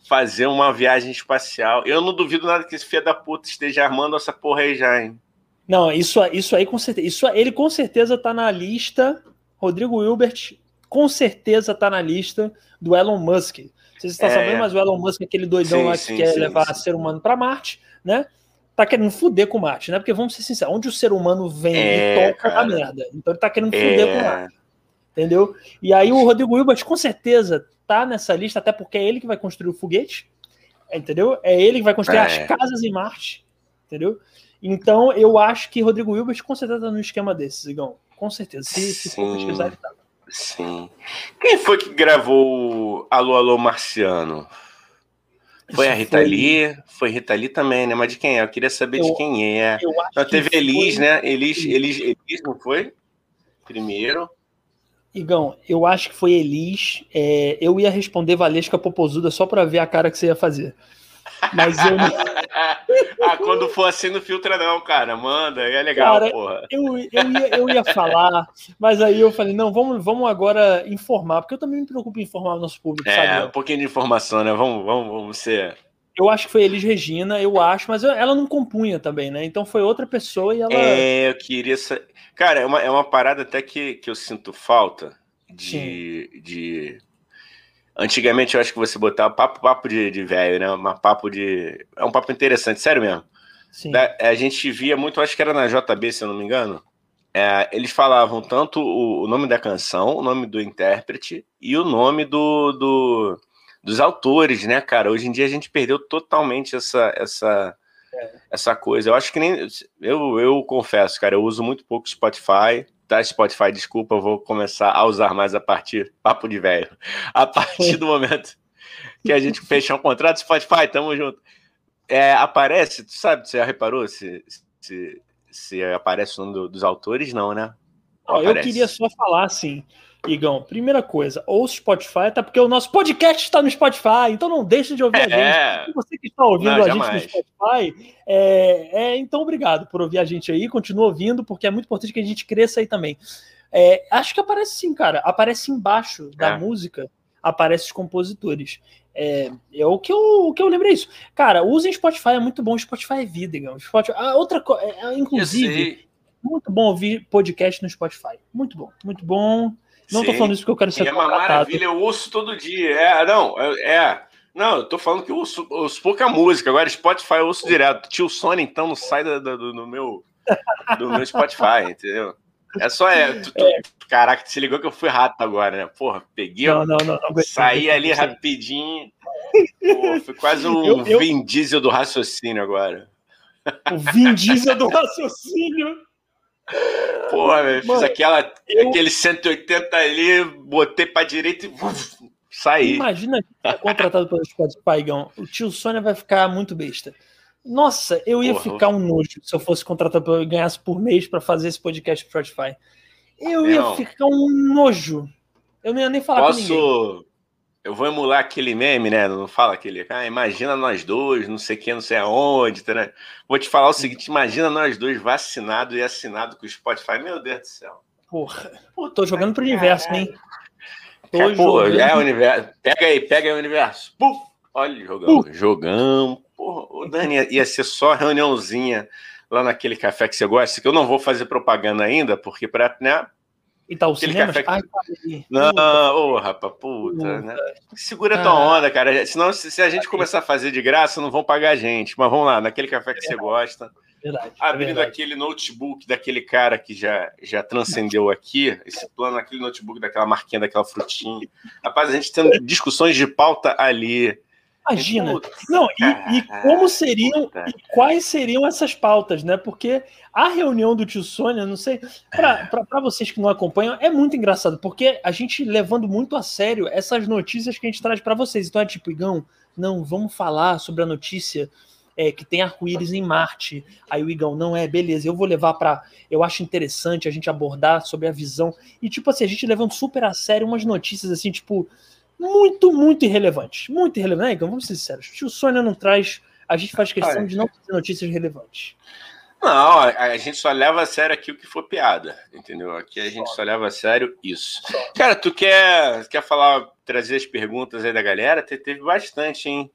Speaker 2: fazer uma viagem espacial. Eu não duvido nada que esse filho da puta esteja armando essa porra aí já, hein?
Speaker 1: Não, isso, isso aí com certeza. Isso, ele com certeza tá na lista. Rodrigo Hilbert com certeza está na lista do Elon Musk. Vocês estão é. sabendo, mas o Elon Musk, aquele doidão sim, lá que sim, quer sim, levar ser humano para Marte, né? Tá querendo fuder com Marte, né? Porque vamos ser sinceros, onde o ser humano vem é, e toca cara. a merda. Então ele tá querendo fuder é. com Marte. Entendeu? E aí o Rodrigo Hilbert com certeza tá nessa lista, até porque é ele que vai construir o foguete. Entendeu? É ele que vai construir as é. casas em Marte. Entendeu? Então eu acho que Rodrigo Hilbert com certeza tá no esquema desses, Igão. Com certeza. Se, se for pesquisar, ele tá.
Speaker 2: Sim. Quem foi que gravou Alô, Alô Marciano? Foi a Rita foi... Lee? Foi Rita Lee também, né? Mas de quem é? Eu queria saber eu, de quem é. Não, teve Elis, foi... né? Elis, Elis, Elis, não foi? Primeiro.
Speaker 1: Igão, eu acho que foi Elis. É, eu ia responder Valesca Popozuda só para ver a cara que você ia fazer. Mas eu não...
Speaker 2: ah, quando for assim, não filtra, não, cara. Manda, é legal, cara, porra.
Speaker 1: Eu, eu, ia, eu ia falar, mas aí eu falei, não, vamos, vamos agora informar, porque eu também me preocupo em informar o nosso público,
Speaker 2: é,
Speaker 1: sabe?
Speaker 2: um pouquinho de informação, né? Vamos, vamos, vamos ser.
Speaker 1: Eu acho que foi Elis Regina, eu acho, mas ela não compunha também, né? Então foi outra pessoa e ela.
Speaker 2: É, eu queria. Cara, é uma, é uma parada até que, que eu sinto falta de. de Antigamente eu acho que você botava papo, papo de, de velho, né? Um papo de. É um papo interessante, sério mesmo. Sim. Da, a gente via muito, acho que era na JB, se eu não me engano. É, eles falavam tanto o, o, nome da canção, o nome do intérprete e o nome do, do, dos autores, né, cara? Hoje em dia a gente perdeu totalmente essa, essa, é. essa coisa. Eu acho que nem. Eu, eu confesso, cara, eu uso muito pouco Spotify tá, Spotify, desculpa, eu vou começar a usar mais a partir, papo de velho, a partir do momento que a gente fechar um contrato, Spotify, tamo junto. É, aparece, tu sabe, você já reparou se, se, se aparece o nome do, dos autores? Não, né?
Speaker 1: Não, eu queria só falar assim, Igão, primeira coisa, ouça o Spotify, até porque o nosso podcast está no Spotify, então não deixe de ouvir é. a gente. E você que está ouvindo não, a jamais. gente no Spotify, é, é, então obrigado por ouvir a gente aí, continua ouvindo, porque é muito importante que a gente cresça aí também. É, acho que aparece sim, cara. Aparece embaixo da é. música, aparece os compositores. É, é o que eu, o que eu lembro é isso. Cara, usem Spotify, é muito bom. Spotify é vida, digamos. Spotify, ah, outra coisa, é, inclusive, muito bom ouvir podcast no Spotify. Muito bom, muito bom. Não Sim. tô falando isso porque eu quero ser.
Speaker 2: É uma maravilha, eu ouço todo dia. É, não, é. é. Não, eu tô falando que eu ouço, ouço pouca música. Agora, Spotify eu ouço direto. Tio Sony, então, não sai do, do, do meu, do meu Spotify, entendeu? É só é, tu, tu, é. Caraca, se ligou que eu fui rato agora, né? Porra, peguei. Não, não, não, não saí ali rapidinho. Pô, fui quase um eu, eu... Vin Diesel do raciocínio agora.
Speaker 1: O Vin Diesel do raciocínio.
Speaker 2: Porra, velho, fiz aquela, eu... aquele 180 ali, botei pra direita e uf, saí.
Speaker 1: Imagina tá contratado pelo Spotify. O tio Sônia vai ficar muito besta. Nossa, eu ia Porra, ficar um nojo se eu fosse contratado e ganhasse por mês para fazer esse podcast pro Spotify. Eu ia não. ficar um nojo. Eu não ia nem falar
Speaker 2: Posso... com ninguém. Eu vou emular aquele meme, né? Não fala aquele. Ah, imagina nós dois, não sei quem, não sei aonde. Tá, né? Vou te falar o seguinte: imagina nós dois vacinados e assinado com o Spotify. Meu Deus do céu.
Speaker 1: Porra. Pô, tô jogando pro universo, hein?
Speaker 2: Tô é, pô, é o universo. Pega aí, pega aí o universo. Puf! Olha, jogamos. Puf. Jogamos. Porra, o Dani ia ser só reuniãozinha lá naquele café que você gosta, que eu não vou fazer propaganda ainda, porque para né,
Speaker 1: Itaú Cinemas?
Speaker 2: Café... Ai, não, ô, oh, rapaz, puta, né? Segura ah. tua onda, cara. Senão, se, se a gente começar a fazer de graça, não vão pagar a gente. Mas vamos lá, naquele café que é você gosta. Verdade, é abrindo é aquele notebook daquele cara que já, já transcendeu aqui, esse plano, aquele notebook daquela marquinha, daquela frutinha. Rapaz, a gente tendo discussões de pauta ali.
Speaker 1: Imagina. não, e, e, como seriam, e quais seriam essas pautas, né? Porque a reunião do tio Sônia, não sei, para vocês que não acompanham, é muito engraçado, porque a gente levando muito a sério essas notícias que a gente traz para vocês. Então é tipo, Igão, não, vamos falar sobre a notícia é, que tem arco-íris em Marte. Aí o Igão, não é, beleza, eu vou levar para. Eu acho interessante a gente abordar sobre a visão. E tipo assim, a gente levando super a sério umas notícias assim, tipo muito, muito irrelevantes. Muito irrelevantes. Né, então, vamos ser sinceros. O Sônia não traz. A gente faz questão Olha, de não ter notícias relevantes.
Speaker 2: Não, a gente só leva a sério aqui o que for piada, entendeu? Aqui a gente só, leva a sério isso. Cara, tu quer, quer falar, trazer as perguntas aí da galera? Teve bastante, hein?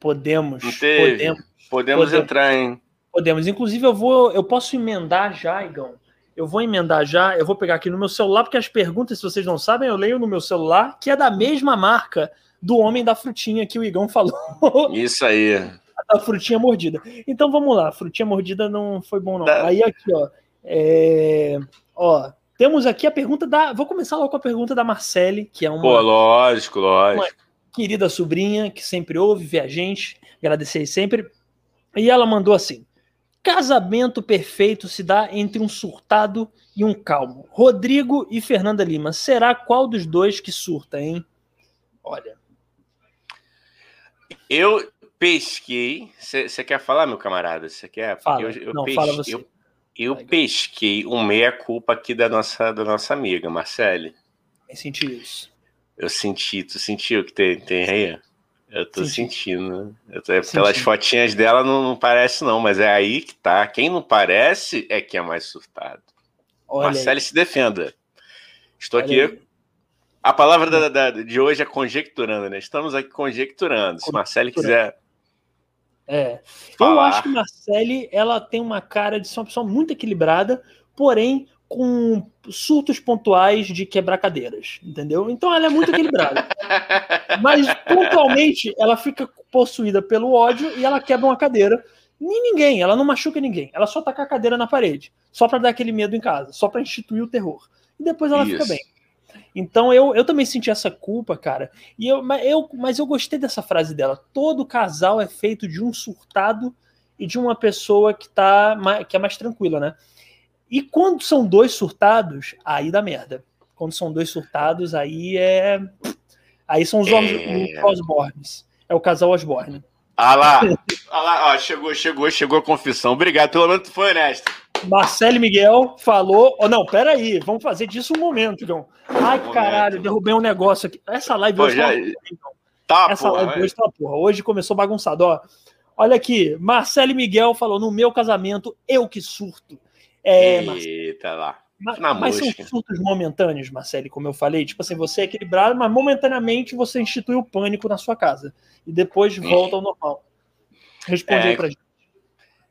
Speaker 1: Podemos.
Speaker 2: Podemos. Podemos, podemos entrar, hein?
Speaker 1: Podemos. Inclusive, eu vou. Eu posso emendar já, Igão, eu vou emendar já, eu vou pegar aqui no meu celular, porque as perguntas, se vocês não sabem, eu leio no meu celular, que é da mesma marca do Homem da Frutinha que o Igão falou.
Speaker 2: Isso aí.
Speaker 1: A frutinha mordida. Então vamos lá, frutinha mordida não foi bom, não. Aí aqui, ó. É... Ó, temos aqui a pergunta da. Vou começar logo com a pergunta da Marcele, que é uma.
Speaker 2: Pô, lógico, lógico.
Speaker 1: querida sobrinha que sempre ouve, vê a gente. Agradecer sempre. E ela mandou assim: Casamento perfeito se dá entre um surtado e um calmo. Rodrigo e Fernanda Lima. Será qual dos dois que surta, hein? Olha.
Speaker 2: Eu pesquei. Você quer falar, meu camarada? Você quer?
Speaker 1: Fala. Eu, eu Não, fala você.
Speaker 2: Eu, eu pesquei um meia-culpa aqui da nossa, da nossa amiga, Marcele.
Speaker 1: Eu senti isso.
Speaker 2: Eu senti. Tu sentiu que tem, tem aí? Eu tô Senti. sentindo. Né? Eu tô, pelas fotinhas dela não, não, parece, não, mas é aí que tá. Quem não parece é que é mais surtado. Marcele se defenda. Estou Olha aqui. Aí. A palavra da, da, de hoje é conjecturando, né? Estamos aqui conjecturando. Se Marcele quiser.
Speaker 1: É. Falar. Eu acho que Marcele ela tem uma cara de ser uma pessoa muito equilibrada, porém com surtos pontuais de quebrar cadeiras, entendeu? Então ela é muito equilibrada. Mas pontualmente ela fica possuída pelo ódio e ela quebra uma cadeira. Nem ninguém, ela não machuca ninguém. Ela só taca a cadeira na parede, só para dar aquele medo em casa, só para instituir o terror. E depois ela Isso. fica bem. Então eu, eu também senti essa culpa, cara. E eu, mas, eu, mas eu gostei dessa frase dela. Todo casal é feito de um surtado e de uma pessoa que tá que é mais tranquila, né? E quando são dois surtados, aí dá merda. Quando são dois surtados, aí é. Aí são os é... Osbornes. É o casal Osborne.
Speaker 2: Ah lá, ah lá, ó, chegou, chegou, chegou a confissão. Obrigado, pelo menos tu foi honesto.
Speaker 1: Marcelo Miguel falou. Oh, não, peraí, vamos fazer disso um momento, João. Ai, um caralho, derrubei um negócio aqui. Essa live
Speaker 2: Pô, hoje já... tá,
Speaker 1: Essa porra, live hoje tá porra. Hoje começou bagunçado, ó. Olha aqui, Marcelo Miguel falou: no meu casamento, eu que surto.
Speaker 2: É, Eita lá.
Speaker 1: Mas, mas são surtos momentâneos, Marcelo, como eu falei. Tipo assim, você é equilibrado, mas momentaneamente você institui o pânico na sua casa. E depois volta ao normal. Responde é, aí pra gente.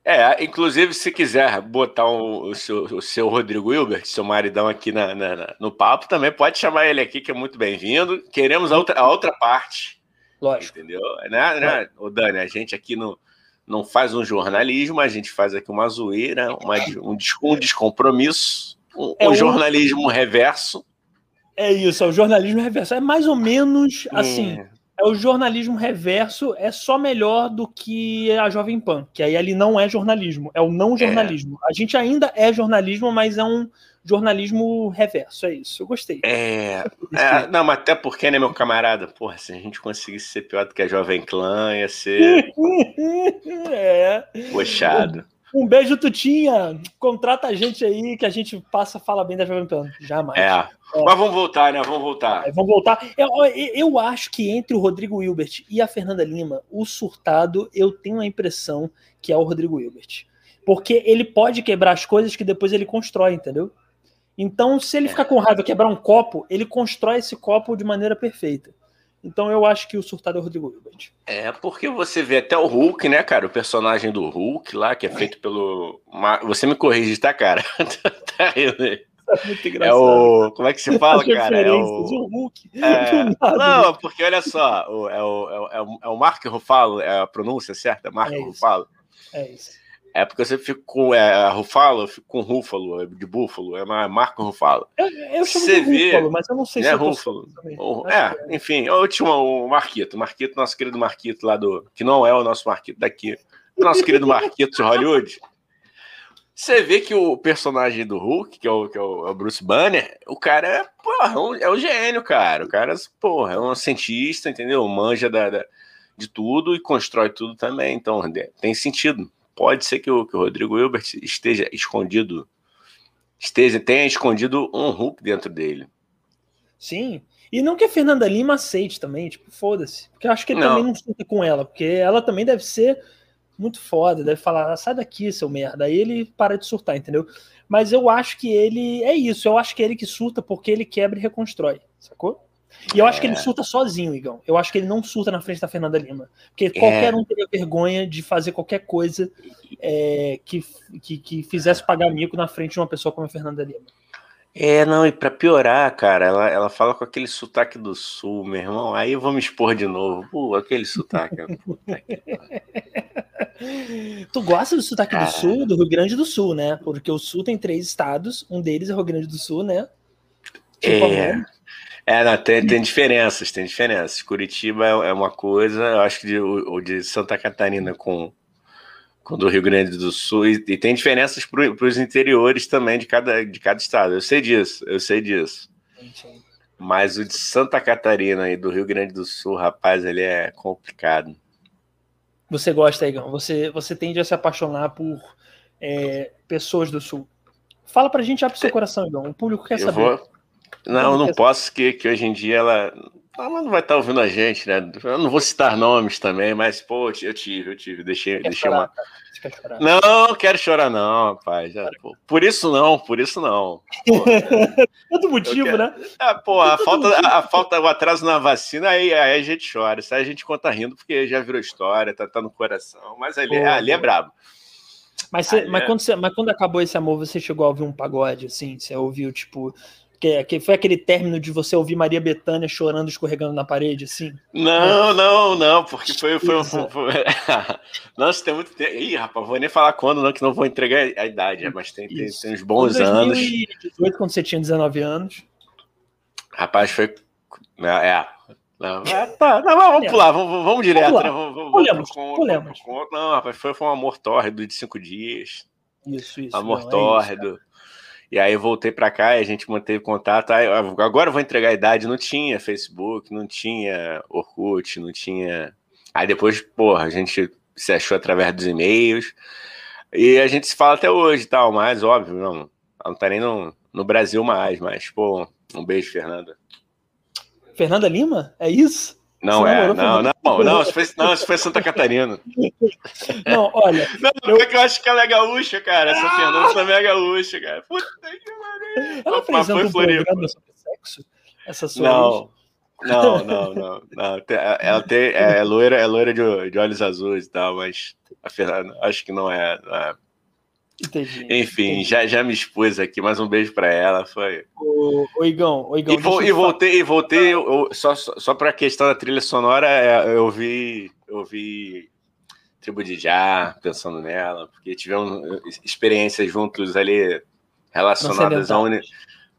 Speaker 2: É, inclusive, se quiser botar o, o, seu, o seu, Rodrigo Hilbert, seu maridão, aqui na, na, no papo, também pode chamar ele aqui, que é muito bem-vindo. Queremos a outra, a outra parte.
Speaker 1: Lógico.
Speaker 2: Entendeu? Né, né? O Dani, a gente aqui no, não faz um jornalismo, a gente faz aqui uma zoeira, uma, um, um descompromisso, um, é um jornalismo reverso.
Speaker 1: É isso, é o jornalismo reverso. É mais ou menos assim. Hum é o jornalismo reverso é só melhor do que a Jovem Pan, que aí ali não é jornalismo, é o não é. jornalismo. É. A gente ainda é jornalismo, mas é um jornalismo reverso, é isso. Eu gostei.
Speaker 2: É, é não, mas até porque, né, meu camarada, porra, se a gente conseguisse ser pior do que a Jovem Clã, ia ser.
Speaker 1: é.
Speaker 2: Puxado.
Speaker 1: Um beijo, Tutinha. Contrata a gente aí que a gente passa fala bem da Jovem Pan. Jamais.
Speaker 2: É. é. Mas vamos voltar, né? Vamos voltar.
Speaker 1: É, vamos voltar. Eu, eu acho que entre o Rodrigo Hilbert e a Fernanda Lima, o surtado, eu tenho a impressão que é o Rodrigo Hilbert. Porque ele pode quebrar as coisas que depois ele constrói, entendeu? Então, se ele ficar com raiva quebrar um copo, ele constrói esse copo de maneira perfeita. Então eu acho que o surtado é o Rodrigo Hilbert.
Speaker 2: É, porque você vê até o Hulk, né, cara? O personagem do Hulk lá, que é feito pelo. Você me corrige, tá, cara? tá rindo aí. É muito engraçado. É o. Como é que se fala, cara? É o. Hulk. É... Não, porque olha só, o, é, o, é, o, é o Mark Ruffalo, é a pronúncia certa? Mark é Ruffalo.
Speaker 1: É isso.
Speaker 2: É porque você fica com é, Rufalo, eu fico com Rúfalo, é de Búfalo, é Marco Rufalo.
Speaker 1: Eu, eu chamo você de vê, Rúfalo, mas eu não sei
Speaker 2: se é Rúfalo. é, é, enfim, eu tinha o Marquito, Marquito, nosso querido Marquito lá do. Que não é o nosso Marquito daqui. O nosso querido Marquito de Hollywood. Você vê que o personagem do Hulk, que é o, que é o, é Bruce Banner, o cara é, porra, é um gênio, cara. O cara, porra, é um cientista, entendeu? Manja da, da de tudo e constrói tudo também. Então, tem sentido pode ser que o, que o Rodrigo Hilbert esteja escondido, esteja, tenha escondido um Hulk dentro dele.
Speaker 1: Sim. E não que a Fernanda Lima aceite também, tipo, foda-se. Porque eu acho que ele não. também não sinta com ela, porque ela também deve ser muito foda, deve falar, ah, sai daqui, seu merda. Aí ele para de surtar, entendeu? Mas eu acho que ele. É isso, eu acho que é ele que surta porque ele quebra e reconstrói, sacou? E eu acho que ele é. surta sozinho, Igão. Eu acho que ele não surta na frente da Fernanda Lima. Porque qualquer é. um teria vergonha de fazer qualquer coisa é, que, que, que, fizesse pagar mico na frente de uma pessoa como a Fernanda Lima.
Speaker 2: É, não, e pra piorar, cara, ela, ela fala com aquele sotaque do sul, meu irmão. Aí eu vou me expor de novo. Pô, aquele sotaque.
Speaker 1: tu gosta do sotaque do sul, do Rio Grande do Sul, né? Porque o sul tem três estados, um deles é o Rio Grande do Sul, né?
Speaker 2: Tipo, é. É, não, tem, tem diferenças, tem diferenças. Curitiba é, é uma coisa, eu acho que de, o, de Santa Catarina com, com do Rio Grande do Sul, e, e tem diferenças para os interiores também de cada, de cada estado. Eu sei disso, eu sei disso. Mas o de Santa Catarina e do Rio Grande do Sul, rapaz, ele é complicado.
Speaker 1: Você gosta, Igão? Você, você tende a se apaixonar por é, pessoas do Sul. Fala pra gente, abre seu coração, Igão. O público quer eu saber.
Speaker 2: Vou, não, não posso, que, que hoje em dia ela, ela não vai estar ouvindo a gente, né? Eu não vou citar nomes também, mas, pô, eu tive, eu tive, deixei, deixei chorar, uma. Não, quero chorar, não, rapaz. Já, por isso não, por isso não.
Speaker 1: Todo motivo, quero... né?
Speaker 2: Ah, pô, a falta, a, a, falta, o atraso na vacina, aí, aí a gente chora. Isso aí a gente conta rindo, porque já virou história, tá, tá no coração. Mas ali, pô, ali é brabo.
Speaker 1: Mas, você, mas, é... Quando você, mas quando acabou esse amor, você chegou a ouvir um pagode, assim? Você ouviu, tipo, que, que foi aquele término de você ouvir Maria Bethânia chorando, escorregando na parede, assim?
Speaker 2: Não, não, não, porque foi. foi, foi, foi... Nossa, tem muito tempo. Ih, rapaz, vou nem falar quando, não, que não vou entregar a idade, mas tem, tem, tem, uns bons anos.
Speaker 1: 2018, quando você tinha 19 anos.
Speaker 2: Rapaz, foi. É. é. Não, é, tá, não, vamos é. pular, vamos, vamos direto. Vamos, né? vamos, vamos,
Speaker 1: Pulemos, vamos,
Speaker 2: vamos, Não, rapaz, foi, foi um amor tórrido de cinco dias.
Speaker 1: Isso, isso.
Speaker 2: Amor não, tórrido. É isso, e aí voltei para cá e a gente manteve contato. Aí, agora eu vou entregar a idade. Não tinha Facebook, não tinha Orkut, não tinha. Aí depois, porra, a gente se achou através dos e-mails. E a gente se fala até hoje tal, mas óbvio, não, não tá nem no, no Brasil mais, mas, pô, um beijo, Fernanda.
Speaker 1: Fernanda Lima? É isso?
Speaker 2: Não é, não, não, não, não, isso foi, não, isso foi Santa Catarina.
Speaker 1: Não, olha.
Speaker 2: Não, eu... é que eu acho que ela é gaúcha, cara. Essa ah! Fernanda também é gaúcha, cara. Puta que
Speaker 1: pariu. Ela apresenta um programa sobre sexo? Essa sua
Speaker 2: Não, não, não, não, não. Ela tem, é, é loira, é loira de, de olhos azuis e tal, mas a Fernanda acho que não é. Não é.
Speaker 1: Entendi.
Speaker 2: Enfim. Já, já me expus aqui, mais um beijo para ela. Foi.
Speaker 1: O, o Igão, o Igão.
Speaker 2: E, vo, e voltei, e voltei eu, só, só para a questão da trilha sonora, é, eu vi, eu vi Tribo de Já, pensando nela, porque tivemos experiências juntos ali relacionadas ao, uni,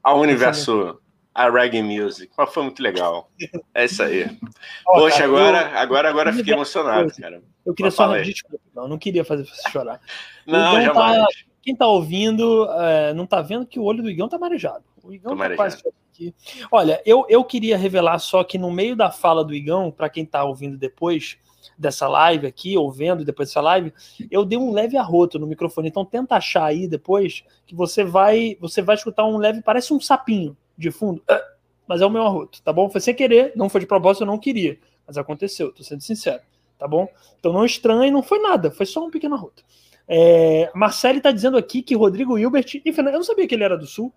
Speaker 2: ao universo a reggae music. Mas foi muito legal. É isso aí. Oh, Poxa, cara, agora, eu... agora, agora fiquei emocionado, cara.
Speaker 1: Eu queria Mas só desculpa, não, não queria fazer você chorar.
Speaker 2: Não, jamais. Tá,
Speaker 1: quem tá ouvindo é, não tá vendo que o olho do Igão tá marejado. O Igão tá quase aqui. Olha, eu, eu queria revelar só que no meio da fala do Igão, para quem tá ouvindo depois dessa live aqui, ou vendo depois dessa live, eu dei um leve arroto no microfone. Então tenta achar aí depois que você vai, você vai escutar um leve, parece um sapinho de fundo, ah, mas é o meu arroto, tá bom? Foi sem querer, não foi de propósito, eu não queria, mas aconteceu, tô sendo sincero, tá bom? Então não estranhe, não foi nada, foi só um pequeno arroto. É, Marcele tá dizendo aqui que Rodrigo Hilbert, e eu não sabia que ele era do Sul.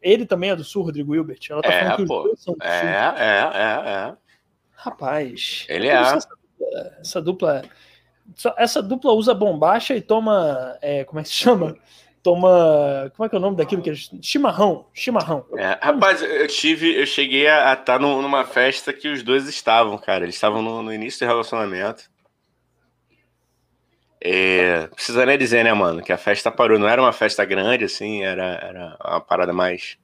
Speaker 1: Ele também é do Sul, Rodrigo Hilbert. Ela tá
Speaker 2: é,
Speaker 1: falando que
Speaker 2: pô. os dois são do é, Sul. É, é, é.
Speaker 1: Rapaz.
Speaker 2: Ele é.
Speaker 1: Essa dupla, essa dupla, essa dupla usa bombacha e toma, é, como é que se chama? Toma. Como é que é o nome daquilo que eles. Chimarrão. Chimarrão.
Speaker 2: É, rapaz, eu tive. Eu cheguei a estar numa festa que os dois estavam, cara. Eles estavam no, no início do relacionamento. É, precisa nem dizer, né, mano, que a festa parou. Não era uma festa grande, assim, era, era uma parada mais.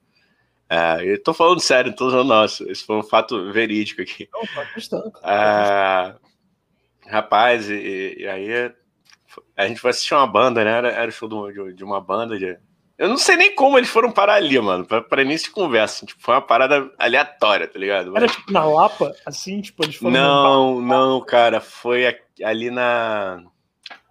Speaker 2: É, eu tô falando sério, não tô falando nossa. Isso foi um fato verídico aqui. Não, tá gostando. É, rapaz, e, e aí a gente foi assistir uma banda, né? Era, era o show de, de, uma banda de. Eu não sei nem como eles foram parar ali, mano, pra, pra início de conversa. Tipo, foi uma parada aleatória, tá ligado?
Speaker 1: Era tipo na Lapa, assim, tipo, eles foram.
Speaker 2: Não, não, cara. Foi ali na.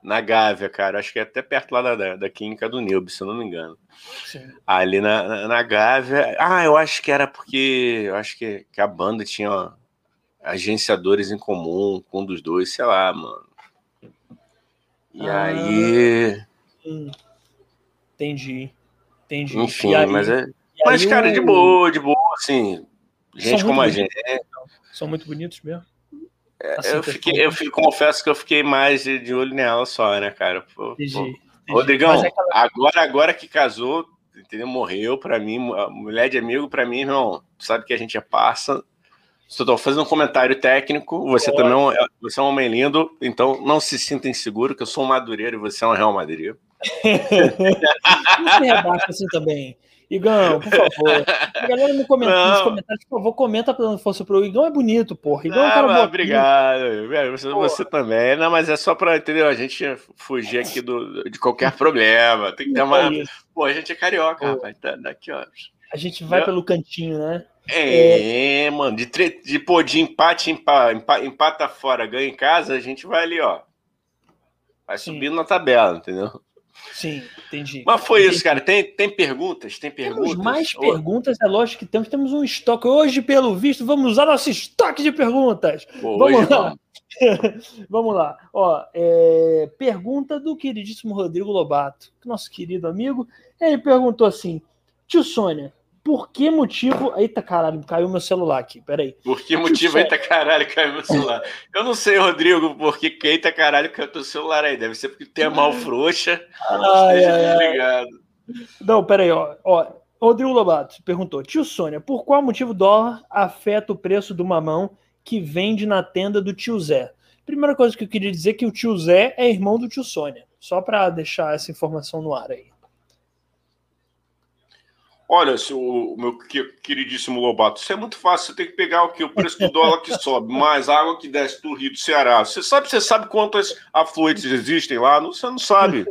Speaker 2: Na Gávea, cara. Acho que é até perto lá da, da, da clínica do Nilbe, se eu não me engano. Sim. Ali na, na, na, Gávea. Ah, eu acho que era porque. Eu acho que, que a banda tinha ó, agenciadores em comum com um dos dois, sei lá, mano. E ah, aí.
Speaker 1: Entendi. Entendi.
Speaker 2: Enfim, aí, mas é. Mas, cara, de boa, de boa, assim. Gente como a gente.
Speaker 1: São muito bonitos mesmo.
Speaker 2: É, assim, eu, fiquei, eu fiquei, confesso que eu fiquei mais de, de olho nela só, né, cara? Pô, entendi, pô. entendi. Rodrigão, é agora, agora que casou, entendeu? Morreu pra mim, mulher de amigo pra mim, irmão. Sabe que a gente é parça, Estou fazendo um comentário técnico. Você também é, você é um homem lindo, então não se sinta inseguro, que eu sou um Madureiro e você é um Real Madrid.
Speaker 1: não se rebaixa assim também. Igão, por favor. A galera no comentário, nos comentários, por favor, comenta se fosse pro Igão é bonito, porra. Igão é um cara
Speaker 2: Obrigado. Você, você, também. Não, mas é só para entender, a gente fugir aqui do, de qualquer problema. Tem que ter uma. É Pô, a gente é carioca, Pô. rapaz. Tá, daqui, ó.
Speaker 1: A gente vai pelo cantinho, né?
Speaker 2: É, é, mano, de, tre... de, pô, de empate, empata, empata fora, ganha em casa, a gente vai ali, ó. Vai Sim. subindo na tabela, entendeu?
Speaker 1: Sim, entendi.
Speaker 2: Mas foi entendi. isso, cara. Tem, tem perguntas? Tem perguntas?
Speaker 1: Temos mais perguntas, é lógico que temos. Temos um estoque. Hoje, pelo visto, vamos usar nosso estoque de perguntas. Pô, vamos hoje, lá. vamos lá. Ó, é, pergunta do queridíssimo Rodrigo Lobato, nosso querido amigo. Ele perguntou assim: Tio Sônia, por que motivo. Eita caralho, caiu meu celular aqui, peraí.
Speaker 2: Por que motivo, eita caralho, caiu meu celular? Eu não sei, Rodrigo, por que eita caralho caiu teu celular aí. Deve ser porque tem a mal frouxa.
Speaker 1: Ai, ai, ai. Não, peraí, ó. ó. Rodrigo Lobato perguntou: Tio Sônia, por qual motivo o dólar afeta o preço do mamão que vende na tenda do tio Zé? Primeira coisa que eu queria dizer é que o tio Zé é irmão do tio Sônia. Só para deixar essa informação no ar aí.
Speaker 2: Olha, o meu queridíssimo Lobato, isso é muito fácil. Você tem que pegar o que? O preço do dólar que sobe, mais água que desce do Rio do Ceará. Você sabe, você sabe quantas afluentes existem lá? Você não sabe.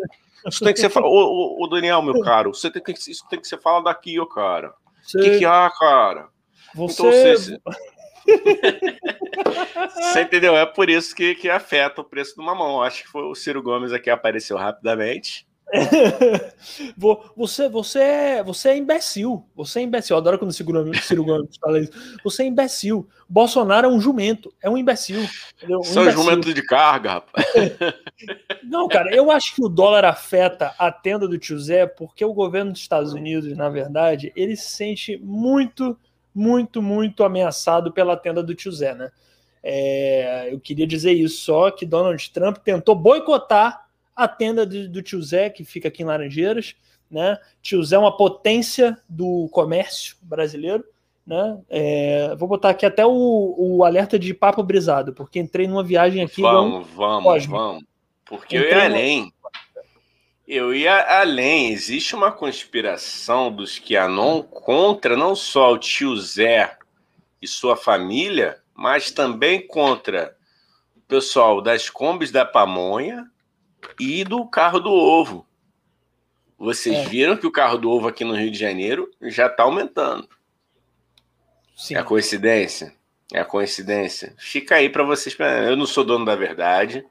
Speaker 2: Isso tem que ser. Ô, ô, Daniel, meu caro, você tem que, isso tem que ser falado daqui, ô cara. O que, que há, cara?
Speaker 1: Você... Então, você...
Speaker 2: Você entendeu? É por isso que, que afeta o preço do mamão. Acho que foi o Ciro Gomes aqui apareceu rapidamente.
Speaker 1: você, você, é, você é imbecil. Você é imbecil. Eu adoro quando o Ciro Gomes fala isso. Você é imbecil. Bolsonaro é um jumento. É um imbecil.
Speaker 2: Um São jumento de carga, rapaz.
Speaker 1: Não, cara, eu acho que o dólar afeta a tenda do tio Zé porque o governo dos Estados Unidos, na verdade, ele se sente muito, muito, muito ameaçado pela tenda do tio Zé, né? É, eu queria dizer isso só que Donald Trump tentou boicotar a tenda do, do tio Zé, que fica aqui em Laranjeiras. Né? Tio Zé é uma potência do comércio brasileiro. Né? É, vou botar aqui até o, o, alerta de papo brisado, porque entrei numa viagem aqui.
Speaker 2: Vamos, vamos, vamos. Porque entrei eu ia além. Eu ia além. Existe uma conspiração dos que anon contra não só o tio Zé e sua família, mas também contra o pessoal das combis da pamonha, e do carro do ovo. Vocês é. viram que o carro do ovo aqui no Rio de Janeiro já está aumentando. Sim. É coincidência? É coincidência. Fica aí para vocês. Eu não sou dono da verdade.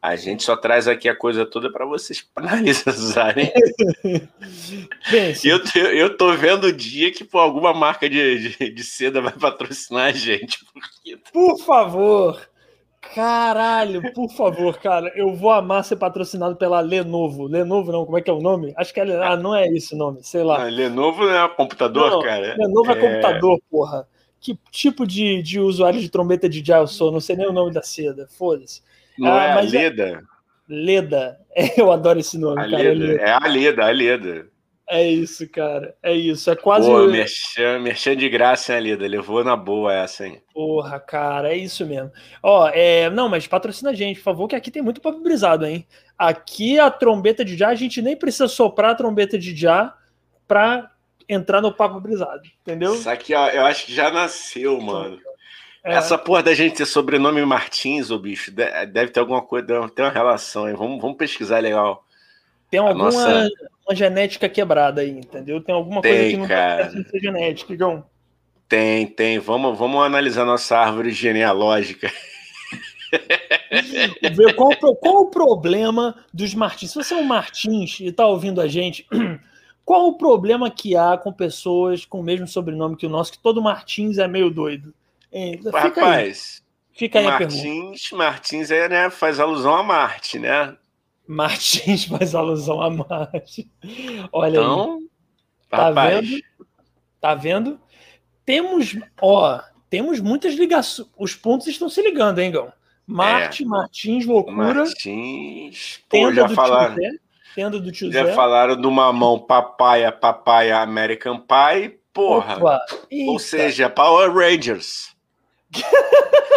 Speaker 2: A gente só traz aqui a coisa toda para vocês analisarem. eu, eu tô vendo o dia que por alguma marca de, de, de seda vai patrocinar a gente.
Speaker 1: Porque... Por favor, Caralho, por favor, cara, eu vou amar ser patrocinado pela Lenovo. Lenovo não, como é que é o nome? Acho que é, ah, não é esse o nome, sei lá.
Speaker 2: Não, Lenovo não é computador, não, cara.
Speaker 1: Lenovo é... é computador, porra. Que tipo de, de usuário de trombeta de eu sou? Não sei nem o nome da seda, foda-se.
Speaker 2: Não ah, é a Leda? É...
Speaker 1: Leda, eu adoro esse nome,
Speaker 2: a
Speaker 1: cara.
Speaker 2: Leda. É a Leda, a Leda.
Speaker 1: É isso, cara. É isso. É quase.
Speaker 2: Pô, merchan, merchan de graça, hein, Lida? Levou na boa essa, hein?
Speaker 1: Porra, cara, é isso mesmo. Ó, é... não, mas patrocina a gente, por favor, que aqui tem muito papo brisado, hein? Aqui a trombeta de já, a gente nem precisa soprar a trombeta de já pra entrar no papo brisado, entendeu?
Speaker 2: Isso aqui, ó, eu acho que já nasceu, mano. É. Essa porra da gente ter sobrenome Martins, ô bicho, deve ter alguma coisa, deve ter uma relação, hein? Vamos, vamos pesquisar legal.
Speaker 1: Tem alguma nossa... uma genética quebrada aí, entendeu? Tem alguma
Speaker 2: tem,
Speaker 1: coisa que não
Speaker 2: cara.
Speaker 1: tá ser genética, Igão.
Speaker 2: Tem, tem. Vamos, vamos analisar nossa árvore genealógica.
Speaker 1: Ver qual, qual o problema dos Martins. Se você é um Martins e está ouvindo a gente, qual o problema que há com pessoas com o mesmo sobrenome que o nosso, que todo Martins é meio doido?
Speaker 2: Fica Rapaz, aí. Fica aí Martins, Martins é, né, faz alusão a Marte, né?
Speaker 1: Martins faz alusão a Marte. Olha então, aí. Tá rapaz. vendo? Tá vendo? Temos, ó, temos muitas ligações. Os pontos estão se ligando, hein, Gão? Marte, é. Martins, loucura.
Speaker 2: Martins. Pô, já falaram.
Speaker 1: Tenda do tio
Speaker 2: Já
Speaker 1: Zé.
Speaker 2: falaram do mamão papaya, papaya American Pie. Porra. Ou seja, Power Rangers.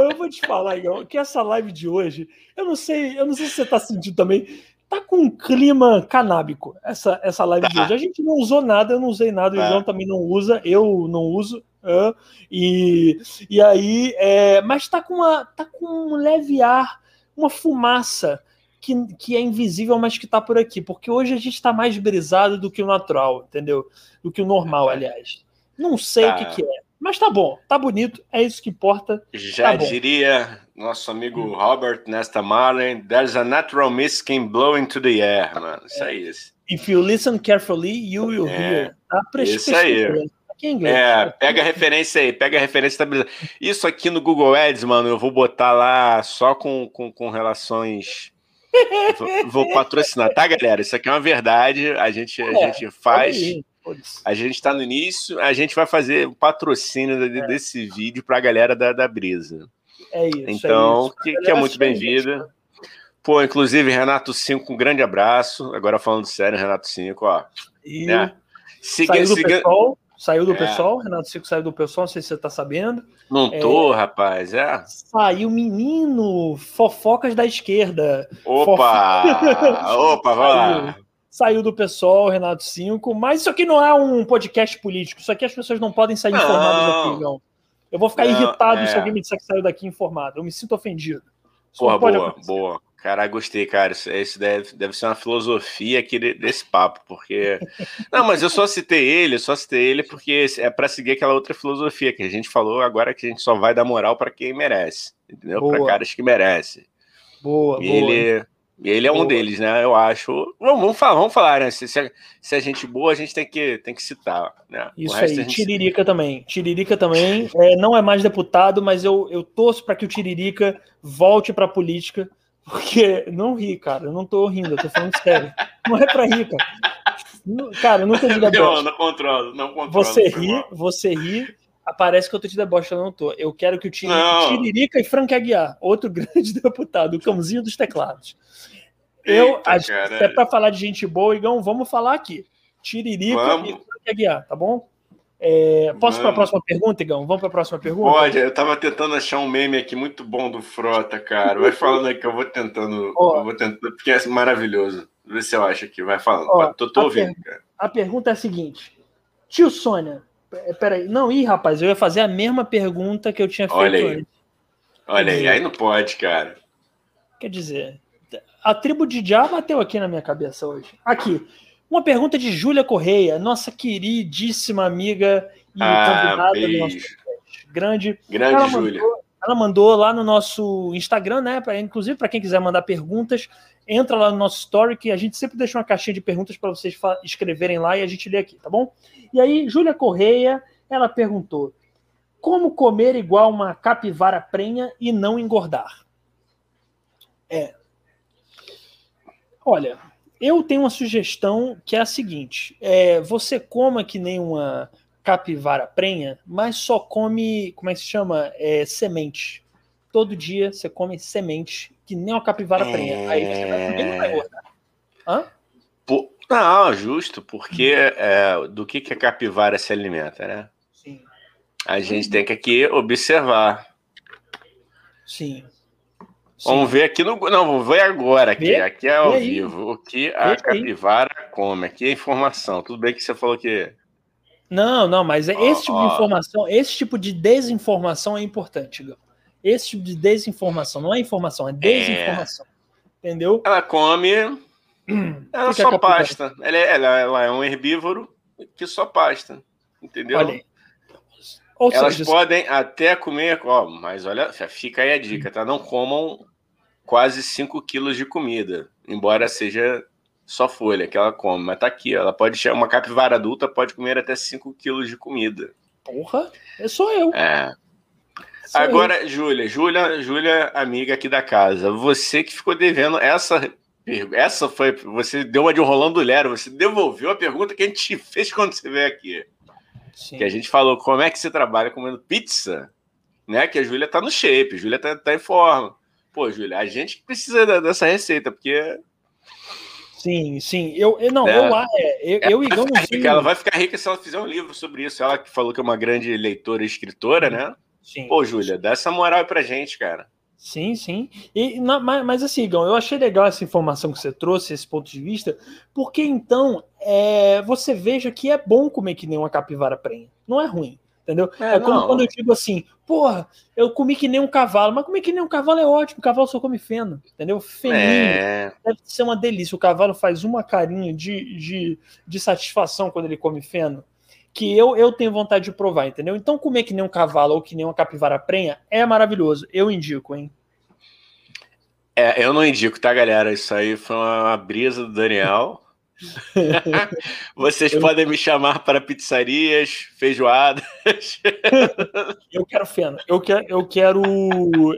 Speaker 1: Eu vou te falar, Igor, que essa live de hoje, eu não sei, eu não sei se você tá sentindo também, tá com um clima canábico, essa, essa live tá. de hoje. A gente não usou nada, eu não usei nada, tá. o João também não usa, eu não uso. Uh, e, e aí, é, mas tá com, uma, tá com um leve ar, uma fumaça que, que é invisível, mas que tá por aqui, porque hoje a gente tá mais brisado do que o natural, entendeu? Do que o normal, aliás. Não sei tá. o que, que é. Mas tá bom, tá bonito, é isso que importa.
Speaker 2: Já
Speaker 1: tá
Speaker 2: diria nosso amigo hum. Robert Nesta Marlin, there's a natural mist can blow into the air, mano. Isso aí. Isso.
Speaker 1: If you listen carefully, you will é, hear.
Speaker 2: Tá isso aí. É, pega a referência aí, pega a referência. Isso aqui no Google Ads, mano, eu vou botar lá só com, com, com relações. vou, vou patrocinar, tá, galera? Isso aqui é uma verdade. A gente, a é, gente faz. A gente está no início, a gente vai fazer o patrocínio é. desse vídeo para a galera da, da Brisa.
Speaker 1: É isso.
Speaker 2: Então,
Speaker 1: é isso.
Speaker 2: Que, que, é muito bem-vinda. Pô, inclusive, Renato 5, um grande abraço. Agora falando sério, Renato 5, ó.
Speaker 1: E né? siga, saiu do siga... pessoal, saiu do é. pessoal, Renato 5 saiu do pessoal, não sei se você tá sabendo.
Speaker 2: Não tô, é... rapaz, é.
Speaker 1: Saiu menino, fofocas da esquerda.
Speaker 2: Opa! Fof... Opa, vai lá
Speaker 1: saiu do pessoal, Renato 5, mas isso aqui não é um podcast político, isso aqui as pessoas não podem sair não. informadas daqui, não. Eu vou ficar não, irritado é. se alguém me disser que saiu daqui informado. Eu me sinto ofendido.
Speaker 2: Isso Porra, boa, boa. Cara, gostei, cara. Isso, isso deve, deve ser uma filosofia aqui desse papo, porque. Não, mas eu só citei ele, só citei ele porque é para seguir aquela outra filosofia que a gente falou agora que a gente só vai dar moral para quem merece, entendeu? Para caras que merecem.
Speaker 1: Boa,
Speaker 2: e
Speaker 1: boa.
Speaker 2: Ele, ele é um deles, né? Eu acho. Vamos, vamos falar, vamos falar, né? Se, se, é, se é gente boa, a gente tem que, tem que citar. Né?
Speaker 1: Isso aí, gente... Tiririca também. Tiririca também. É, não é mais deputado, mas eu, eu torço para que o Tiririca volte para a política. Porque não ri, cara. Eu não tô rindo, eu tô falando sério. Não é pra rir, cara. Cara, eu nunca de deboche.
Speaker 2: Não, não controlo, não controlo.
Speaker 1: Você ri, você ri, aparece que eu tô te deboche, eu não tô. Eu quero que o Tiririca e Frank Aguiar, outro grande deputado, o cãozinho dos teclados. Eu, Eita, é pra falar de gente boa, Igão, vamos falar aqui. Tiririca vamos. e Frank Aguiar, tá bom? É, posso para a próxima pergunta, Igão? Vamos para a próxima pergunta?
Speaker 2: Pode, eu estava tentando achar um meme aqui muito bom do Frota, cara. Vai falando aí que eu vou tentando. Oh. Eu vou tentando, porque é maravilhoso. Vê se eu acho aqui, vai falando. Oh, tô, tô ouvindo,
Speaker 1: per... cara. A pergunta é a seguinte: Tio Sônia, peraí, não, ih, rapaz, eu ia fazer a mesma pergunta que eu tinha feito
Speaker 2: Olha aí. antes. Olha aí, aí não pode, cara.
Speaker 1: Quer dizer, a tribo de Já bateu aqui na minha cabeça hoje. Aqui. Uma pergunta de Júlia Correia, nossa queridíssima amiga e ah, convidada beijo. do nosso podcast. Grande.
Speaker 2: Grande Júlia.
Speaker 1: Ela mandou lá no nosso Instagram, né? Pra, inclusive, para quem quiser mandar perguntas, entra lá no nosso story, que a gente sempre deixa uma caixinha de perguntas para vocês escreverem lá e a gente lê aqui, tá bom? E aí, Júlia Correia, ela perguntou: como comer igual uma capivara prenha e não engordar? É. Olha, eu tenho uma sugestão que é a seguinte: é, você coma que nem uma capivara prenha, mas só come, como é que se chama? É, semente. Todo dia você come semente, que nem uma capivara é... prenha. Aí você vai comer não vai engordar. Hã?
Speaker 2: Pô, não, justo, porque é, do que, que a capivara se alimenta, né? Sim. A gente tem que aqui observar.
Speaker 1: Sim.
Speaker 2: Vamos ver aqui no. Não, vamos ver agora aqui. Vê? Aqui é ao vivo. O que a Vê capivara aí. come. Aqui é informação. Tudo bem que você falou que.
Speaker 1: Não, não, mas oh, esse tipo oh. de informação, esse tipo de desinformação é importante, Gão. Esse tipo de desinformação, não é informação, é desinformação. É. Entendeu?
Speaker 2: Ela come. Ela só pasta. Ela é, ela, ela é um herbívoro que só pasta. Entendeu? Olha. Elas seja, podem até comer, ó, mas olha, fica aí a dica, tá? Não comam quase 5 quilos de comida, embora seja só folha que ela come, mas tá aqui, ela pode ser uma capivara adulta pode comer até 5 quilos de comida.
Speaker 1: Porra, é só eu.
Speaker 2: É. Agora. Júlia, Júlia, Júlia, amiga aqui da casa, você que ficou devendo essa essa foi, você deu uma de um Rolando Lero, você devolveu a pergunta que a gente fez quando você veio aqui. Sim. Que a gente falou como é que você trabalha comendo pizza, né? Que a Júlia tá no shape, a Júlia tá, tá em forma. Pô, Júlia, a gente precisa dessa receita, porque.
Speaker 1: Sim, sim. Eu, eu não, né? eu, é, eu, eu, eu não
Speaker 2: rica, Ela vai ficar rica se ela fizer um livro sobre isso. Ela que falou que é uma grande leitora e escritora, né? Sim. Pô, Júlia, dá essa moral aí pra gente, cara.
Speaker 1: Sim, sim. E, na, mas, mas, assim, Gão, eu achei legal essa informação que você trouxe, esse ponto de vista, porque então é, você veja que é bom comer que nem uma capivara prenha. Não é ruim, entendeu? É, é como quando eu digo assim, porra, eu comi que nem um cavalo, mas comer que nem um cavalo é ótimo, o cavalo só come feno, entendeu? Feninho. É... Deve ser uma delícia. O cavalo faz uma carinha de, de, de satisfação quando ele come feno que eu, eu tenho vontade de provar, entendeu? Então, comer que nem um cavalo ou que nem uma capivara prenha é maravilhoso. Eu indico, hein?
Speaker 2: É, eu não indico, tá, galera? Isso aí foi uma brisa do Daniel. Vocês eu... podem me chamar para pizzarias, feijoadas.
Speaker 1: eu quero feno. Eu quero, eu quero,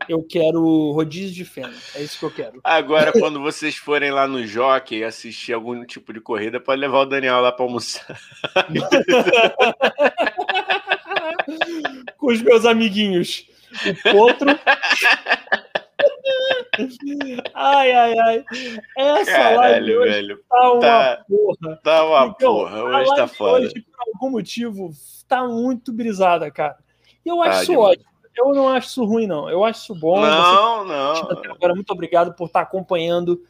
Speaker 1: eu quero rodízio de feno. É isso que eu quero.
Speaker 2: Agora, quando vocês forem lá no Jockey assistir algum tipo de corrida, pode levar o Daniel lá para almoçar.
Speaker 1: Com os meus amiguinhos. O Potro. Ai, ai, ai. Essa Caralho, live velho. tá uma tá, porra.
Speaker 2: Tá uma então, porra. Hoje tá foda. Hoje,
Speaker 1: por algum motivo, tá muito brisada, cara. E eu acho tá isso ótimo. Eu não acho isso ruim, não. Eu acho isso bom.
Speaker 2: Não, não.
Speaker 1: Agora, muito obrigado por estar acompanhando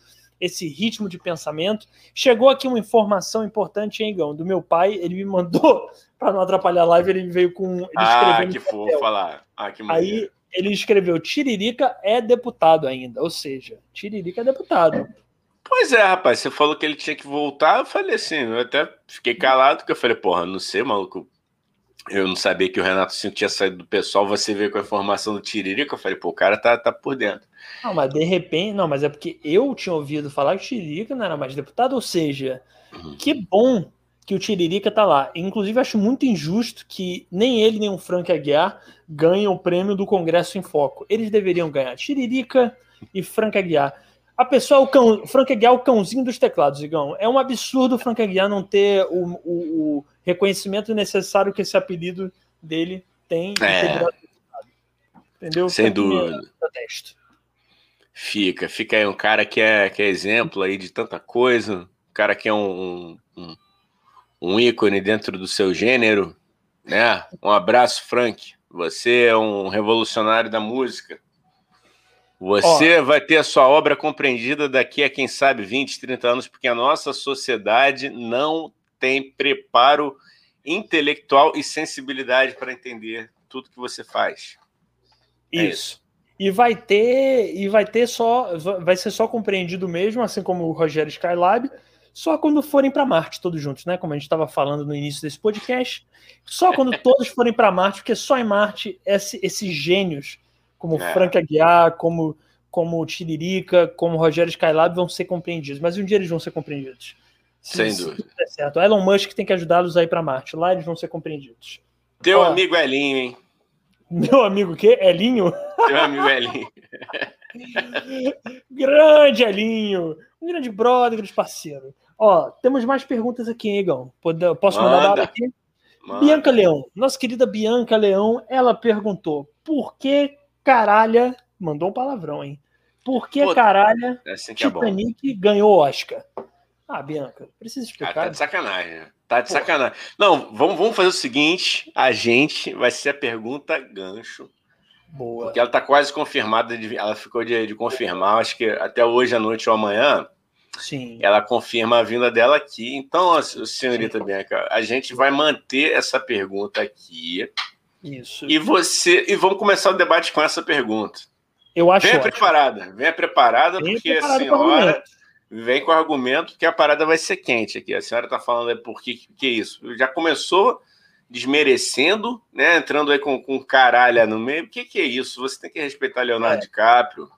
Speaker 1: esse ritmo de pensamento. Chegou aqui uma informação importante, hein, Gão, do meu pai. Ele me mandou, para não atrapalhar a live, ele veio com. Ele
Speaker 2: ah, que for falar. Ah, que
Speaker 1: Aí ele escreveu: Tiririca é deputado ainda. Ou seja, Tiririca é deputado.
Speaker 2: Pois é, rapaz, você falou que ele tinha que voltar, eu falei assim, eu até fiquei calado, porque eu falei, porra, não sei, maluco. Eu não sabia que o Renato Cinco tinha saído do pessoal, você veio com a informação do Tiririca, eu falei, pô, o cara tá, tá por dentro.
Speaker 1: Não, mas de repente, não, mas é porque eu tinha ouvido falar que o Tiririca não era mais deputado, ou seja, uhum. que bom que o Tiririca tá lá. Inclusive, acho muito injusto que nem ele nem o Frank Aguiar ganhem o prêmio do Congresso em Foco. Eles deveriam ganhar. Tiririca e Frank Aguiar. A pessoa, o cão, Frank Aguiar é o cãozinho dos teclados, Igão. É um absurdo o Frank Aguiar não ter o, o, o reconhecimento necessário que esse apelido dele tem.
Speaker 2: É. Entendeu? Sem dúvida. Fica, fica aí um cara que é, que é exemplo aí de tanta coisa, um cara que é um, um, um ícone dentro do seu gênero, né? Um abraço, Frank. Você é um revolucionário da música. Você Ó, vai ter a sua obra compreendida daqui a, quem sabe, 20, 30 anos, porque a nossa sociedade não tem preparo intelectual e sensibilidade para entender tudo que você faz.
Speaker 1: Isso. É isso. E vai ter, e vai ter só, vai ser só compreendido mesmo, assim como o Rogério Skylab, só quando forem para Marte todos juntos, né? Como a gente estava falando no início desse podcast, só quando todos forem para Marte, porque só em Marte esse, esses gênios como é. Frank Aguiar, como, como Tiririca, como Rogério Skylab vão ser compreendidos. Mas um dia eles vão ser compreendidos.
Speaker 2: Sem se, dúvida.
Speaker 1: Se certo. Elon Musk tem que ajudá-los a ir para Marte. Lá eles vão ser compreendidos.
Speaker 2: Teu Ó, amigo Elinho, hein?
Speaker 1: Meu amigo o quê? Elinho?
Speaker 2: Teu amigo Elinho.
Speaker 1: grande Elinho. Um grande brother, grande parceiro. Ó, temos mais perguntas aqui, hein, Igão? Posso mandar Manda. aqui? Manda. Bianca Leão, nossa querida Bianca Leão, ela perguntou: por que caralha, mandou um palavrão, hein? Por que Pô, caralha é assim que Titanic é ganhou Oscar? Ah, Bianca, precisa explicar. Ah,
Speaker 2: tá de sacanagem. Né? Tá de Pô. sacanagem. Não, vamos, vamos fazer o seguinte: a gente vai ser a pergunta gancho. Boa. Porque ela tá quase confirmada, de, ela ficou de, de confirmar, acho que até hoje à noite ou amanhã.
Speaker 1: Sim.
Speaker 2: Ela confirma a vinda dela aqui. Então, senhorita Sim. Bianca, a gente vai manter essa pergunta aqui.
Speaker 1: Isso.
Speaker 2: E você e vamos começar o debate com essa pergunta.
Speaker 1: Eu acho.
Speaker 2: Venha ótimo. preparada, venha preparada venha porque a senhora vem com o argumento que a parada vai ser quente aqui. A senhora está falando aí por que que é isso? Já começou desmerecendo, né? Entrando aí com, com caralho no meio. O que, que é isso? Você tem que respeitar Leonardo é. DiCaprio.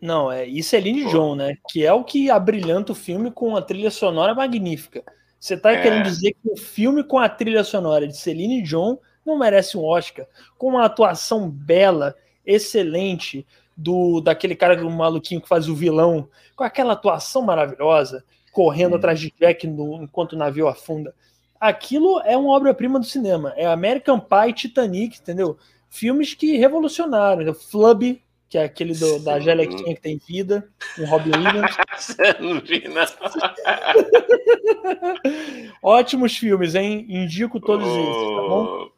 Speaker 1: Não, é isso é Celine John, né? Que é o que abrilhanta o filme com a trilha sonora magnífica. Você está é. querendo dizer que o filme com a trilha sonora de Celine John não merece um Oscar, com uma atuação bela, excelente, do daquele cara do maluquinho que faz o vilão, com aquela atuação maravilhosa, correndo hum. atrás de Jack no, enquanto o navio afunda. Aquilo é uma obra-prima do cinema. É American Pie, Titanic, entendeu? Filmes que revolucionaram. Flub, que é aquele do, da Gelequinha que tem vida, com Robin Williams. não vi, não. Ótimos filmes, hein? Indico todos oh, esses, tá bom?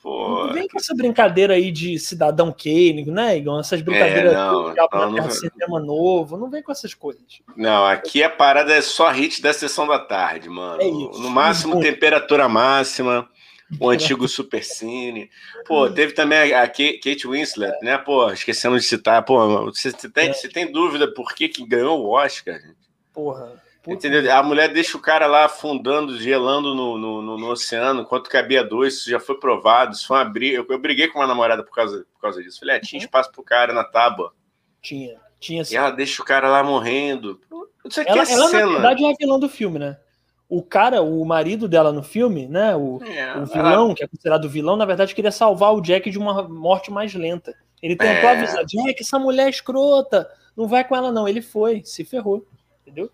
Speaker 1: Não vem com essa brincadeira aí de Cidadão Kane, né, Igor? Essas brincadeiras é, não, de não, não, cinema novo, não vem com essas coisas.
Speaker 2: Não, aqui a parada é só hit da sessão da tarde, mano. É isso. No máximo, temperatura máxima o antigo Super Cine. Pô, teve também a Kate Winslet, né? Pô, esquecemos de citar. Pô, você tem, você tem dúvida por que, que ganhou o Oscar?
Speaker 1: Porra.
Speaker 2: Entendeu? A mulher deixa o cara lá afundando, gelando no, no, no, no oceano, enquanto cabia dois, isso já foi provado, isso foi uma briga. Eu, eu briguei com uma namorada por causa, por causa disso. Falei, é, tinha uhum. espaço pro cara na tábua.
Speaker 1: Tinha, tinha sim.
Speaker 2: E ela deixa o cara lá morrendo.
Speaker 1: Isso aqui ela, é ela cena. na verdade, é a vilã do filme, né? O cara, o marido dela no filme, né? O, é, o vilão, que é considerado vilão, na verdade queria salvar o Jack de uma morte mais lenta. Ele tentou é... avisar, Jack, essa mulher é escrota, não vai com ela não. Ele foi, se ferrou, entendeu?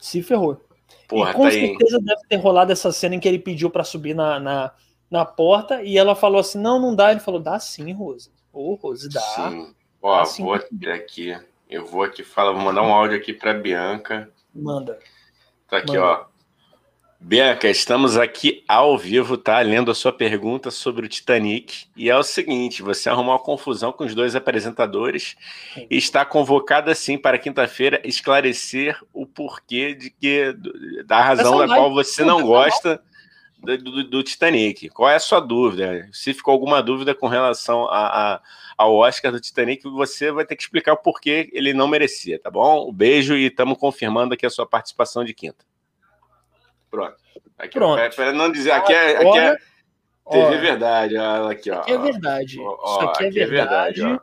Speaker 1: Se ferrou. Porra, e com tá certeza aí. deve ter rolado essa cena em que ele pediu para subir na, na, na, porta e ela falou assim, não, não dá. Ele falou, dá sim, Rose. Ô, oh, Rose, dá. Sim.
Speaker 2: Ó, dá sim, vou aqui. Eu vou aqui falar, vou mandar um áudio aqui para Bianca.
Speaker 1: Manda.
Speaker 2: Tá aqui, Manda. ó. Bianca, estamos aqui ao vivo, tá? Lendo a sua pergunta sobre o Titanic. E é o seguinte: você arrumou uma confusão com os dois apresentadores e está convocada, sim, para quinta-feira esclarecer o porquê de que, da razão da qual você não gosta do, do, do, Titanic. Qual é a sua dúvida? Se ficou alguma dúvida com relação a, a, ao Oscar do Titanic, você vai ter que explicar o porquê ele não merecia, tá bom? Um beijo e estamos confirmando aqui a sua participação de quinta. Pronto. Aqui,
Speaker 1: Pronto.
Speaker 2: Para não dizer, aqui é, aqui é TV ó, Verdade. Olha aqui, ó.
Speaker 1: Aqui é verdade. Ó, Isso aqui, é, aqui verdade. é verdade.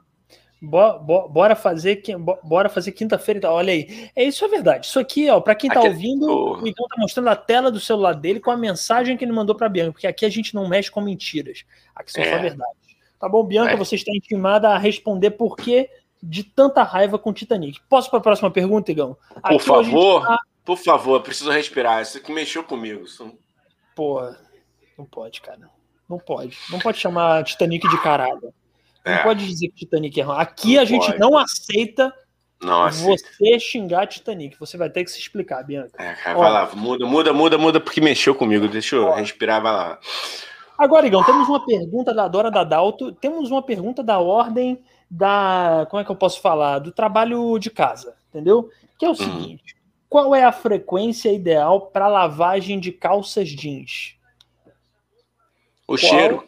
Speaker 1: bora fazer, bora fazer quinta-feira. Então, olha aí. É isso é verdade. Isso aqui, ó, para quem tá aqui é ouvindo, o Miguel tá mostrando a tela do celular dele com a mensagem que ele mandou para Bianca, porque aqui a gente não mexe com mentiras. Aqui são é. só verdade. Tá bom, Bianca, é. você está intimada a responder por que de tanta raiva com Titanic. Posso para a próxima pergunta, Igão?
Speaker 2: Aqui por favor. Tá... Por favor, preciso respirar. Isso aqui mexeu comigo.
Speaker 1: Porra, não pode, cara. Não pode. Não pode chamar Titanic de caralho. Não é. pode dizer que Titanic é ruim. Aqui não a gente pode. não aceita
Speaker 2: não
Speaker 1: você xingar Titanic. Você vai ter que se explicar, Bianca.
Speaker 2: É, cara, vai lá, muda, muda, muda, muda, porque mexeu comigo. Deixa eu Ó. respirar, vai lá.
Speaker 1: Agora, Igão, temos uma pergunta da Dora Dadalto. Temos uma pergunta da ordem da. Como é que eu posso falar? Do trabalho de casa, entendeu? Que é o uhum. seguinte: qual é a frequência ideal para lavagem de calças jeans?
Speaker 2: O Qual? cheiro.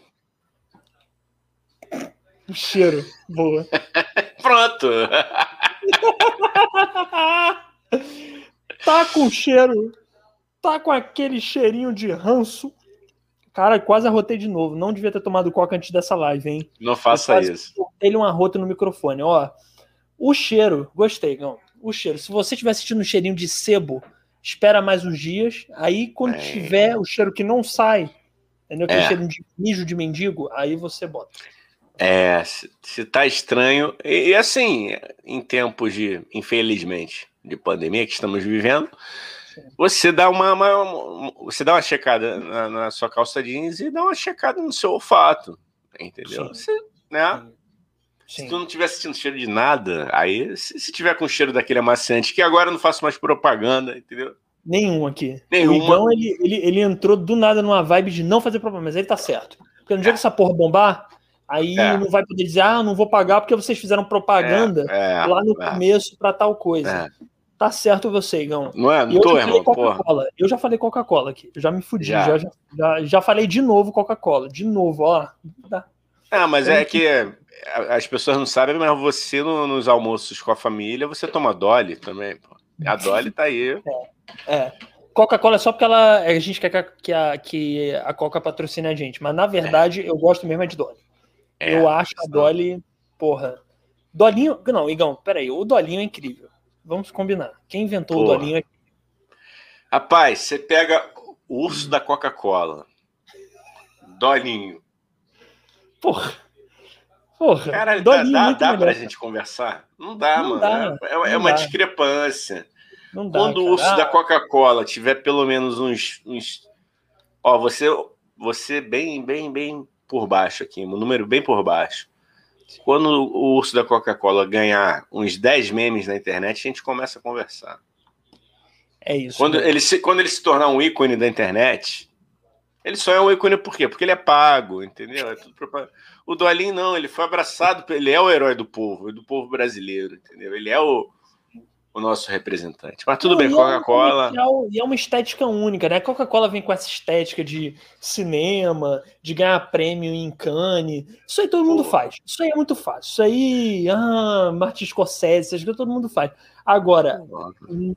Speaker 1: O cheiro. Boa.
Speaker 2: Pronto.
Speaker 1: tá com cheiro. Tá com aquele cheirinho de ranço. Cara, quase arrotei de novo. Não devia ter tomado coca antes dessa live, hein?
Speaker 2: Não faça isso.
Speaker 1: Ele um arroto no microfone. Ó, o cheiro, gostei, não. O cheiro. Se você estiver sentindo um cheirinho de sebo, espera mais uns dias. Aí, quando é. tiver o cheiro que não sai, entendeu? Aquele é. cheiro de mijo de mendigo, aí você bota.
Speaker 2: É, se, se tá estranho. E, e, assim, em tempos de, infelizmente, de pandemia que estamos vivendo, você dá uma, uma, uma, você dá uma checada na, na, sua calça jeans e dá uma checada no seu olfato, entendeu? Você, né? Sim. Se tu não estiver sentindo cheiro de nada, aí se, se tiver com cheiro daquele amaciante, que agora eu não faço mais propaganda, entendeu?
Speaker 1: Nenhum aqui. Nenhum. Então ele, ele, ele entrou do nada numa vibe de não fazer propaganda, mas ele tá certo. Porque no dia é. que essa porra bombar, aí é. não vai poder dizer, ah, não vou pagar porque vocês fizeram propaganda é. é. lá no é. começo para tal coisa. É. Tá certo você, Igão.
Speaker 2: Não é? Não eu tô, irmão.
Speaker 1: Coca-Cola. Eu já falei Coca-Cola aqui. Eu já me fudi. Já, já, já, já falei de novo Coca-Cola. De novo, ó.
Speaker 2: Ah, mas é que as pessoas não sabem, mas você no, nos almoços com a família, você toma Dolly também. Pô. A Dolly tá aí.
Speaker 1: É. é. Coca-Cola é só porque ela, a gente quer que a, que a Coca patrocine a gente, mas na verdade é. eu gosto mesmo é de Dolly. É, eu acho a Dolly, porra. Dolinho. Não, Igão, peraí. O Dolinho é incrível. Vamos combinar. Quem inventou porra. o Dolinho é.
Speaker 2: Rapaz, você pega o urso da Coca-Cola. Dolinho.
Speaker 1: Porra. Porra.
Speaker 2: Caralho, dá, dá, dá pra gente conversar? Não dá, não mano. Dá, é, é uma dá. discrepância. Não dá, Quando o urso da Coca-Cola tiver pelo menos uns, uns. Ó, você, você bem, bem, bem por baixo aqui, um número bem por baixo. Quando o urso da Coca-Cola ganhar uns 10 memes na internet, a gente começa a conversar.
Speaker 1: É isso.
Speaker 2: Quando, ele se, quando ele se tornar um ícone da internet, ele só é um ícone por quê? Porque ele é pago, entendeu? É tudo propaganda. O Dolinho não, ele foi abraçado, ele é o herói do povo, do povo brasileiro, entendeu? Ele é o, o nosso representante. Mas tudo não, bem, é Coca-Cola.
Speaker 1: É, e é uma estética única, né? Coca-Cola vem com essa estética de cinema, de ganhar prêmio em Cannes. Isso aí todo Pô. mundo faz. Isso aí é muito fácil. Isso aí, ah, Martin Scorsese, isso aí todo mundo faz. Agora,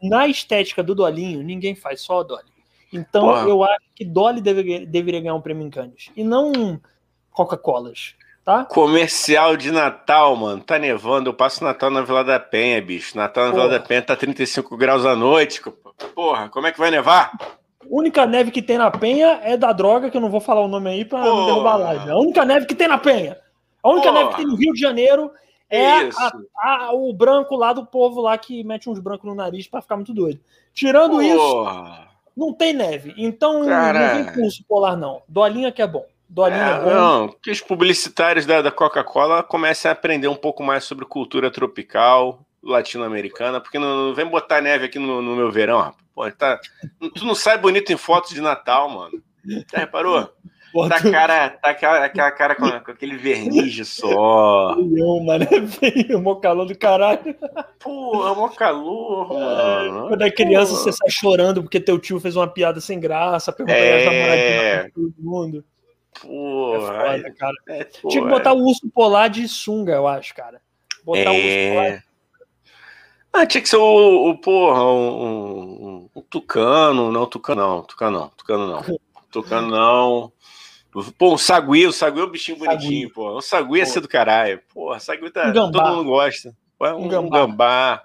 Speaker 1: na estética do Dolinho, ninguém faz, só o Dolly. Então, Porra. eu acho que Dolly deve, deveria ganhar um prêmio em Cannes. E não Coca-Colas. Tá?
Speaker 2: Comercial de Natal, mano. Tá nevando. Eu passo Natal na Vila da Penha, bicho. Natal na Porra. Vila da Penha tá 35 graus à noite. Porra, como é que vai nevar?
Speaker 1: Única neve que tem na Penha é da droga, que eu não vou falar o nome aí pra Porra. não derrubar a live. A única neve que tem na Penha. A única Porra. neve que tem no Rio de Janeiro é a, a, o branco lá do povo lá que mete uns brancos no nariz pra ficar muito doido. Tirando Porra. isso, não tem neve. Então Cara... não tem curso polar, não. Dolinha que é bom. Dolinha é,
Speaker 2: é Não, que os publicitários da, da Coca-Cola comecem a aprender um pouco mais sobre cultura tropical latino-americana, porque não, não, vem botar neve aqui no, no meu verão, Pô, tá, tu não sai bonito em fotos de Natal, mano. Já reparou? Tá a cara, tá aquela, aquela cara com, com, aquele verniz só.
Speaker 1: Leão, mano, é feio, mó calor do caralho.
Speaker 2: Porra, mó calor, mano.
Speaker 1: Quando é criança, Porra. você sai chorando porque teu tio fez uma piada sem graça, pergunta é... aí as namoradinhas todo mundo.
Speaker 2: Porra, é foda,
Speaker 1: cara. É, porra. Tinha que botar o urso polar de sunga, eu acho, cara. Botar é... o urso polar.
Speaker 2: Ah, tinha que ser o, o porra, um, um, um, tucano, não, tucano não, tucano não, tucano não, tucano não. Pô, um sagui, o sagui é um bichinho sagui. bonitinho, pô. O sagui ia ser do caralho. Porra, sagui tá, um todo mundo gosta. Um, um gambá. Um gambá,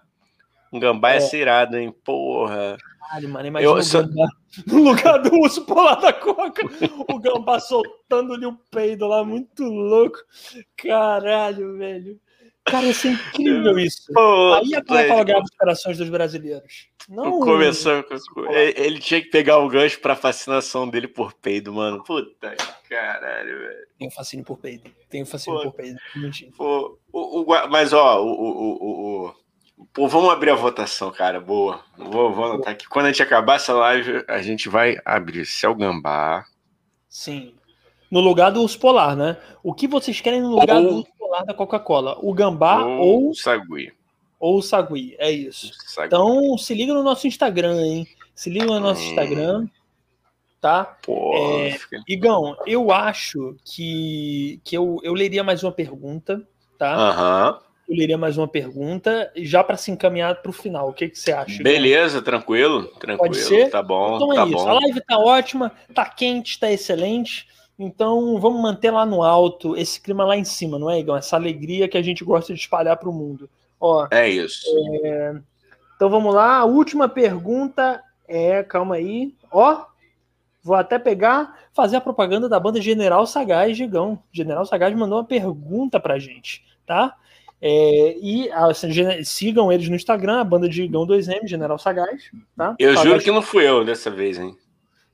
Speaker 2: um gambá é. ia ser irado, hein, porra.
Speaker 1: Caralho, mano, imagina eu, o gambá no lugar do urso polar da coca, o gambá soltando-lhe um peido lá, muito louco. Caralho, velho. Cara, isso é incrível isso. Pô, Aí é para apagar os corações dos brasileiros. Não.
Speaker 2: Começou. Ele tinha que pegar o gancho pra fascinação dele por peido, mano. Puta caralho, velho.
Speaker 1: Tenho fascínio por peido. Tenho fascínio pô, por peido.
Speaker 2: Pô, o, o, mas, ó, o, o, o, Pô, vamos abrir a votação, cara. Boa. Vou, vou anotar aqui. Quando a gente acabar essa live, a gente vai abrir. Céu Gambá.
Speaker 1: Sim. No lugar do urso polar, né? O que vocês querem no lugar ou, do urso polar da Coca-Cola? O gambá ou.
Speaker 2: O sagui.
Speaker 1: Ou o sagui, é isso. Sagui. Então se liga no nosso Instagram, hein? Se liga no nosso hum. Instagram. Tá? Pô, é. Igão, eu acho que, que eu, eu leria mais uma pergunta, tá?
Speaker 2: Aham. Uhum
Speaker 1: eu leria mais uma pergunta, já para se encaminhar para o final. O que, que você acha?
Speaker 2: Beleza, tranquilo, tranquilo. Pode ser? Tá bom.
Speaker 1: Então
Speaker 2: é tá
Speaker 1: isso.
Speaker 2: Bom.
Speaker 1: A live tá ótima, tá quente, tá excelente. Então vamos manter lá no alto esse clima lá em cima, não é, Igor? Essa alegria que a gente gosta de espalhar para o mundo. Ó,
Speaker 2: é isso.
Speaker 1: É... Então vamos lá. A última pergunta é, calma aí. Ó, vou até pegar, fazer a propaganda da banda General Sagaz, Gigão. General Sagaz mandou uma pergunta pra gente, tá? É, e assim, sigam eles no Instagram, a banda de Gão 2M, General Sagaz. Tá?
Speaker 2: Eu Sagaz. juro que não fui eu dessa vez, hein?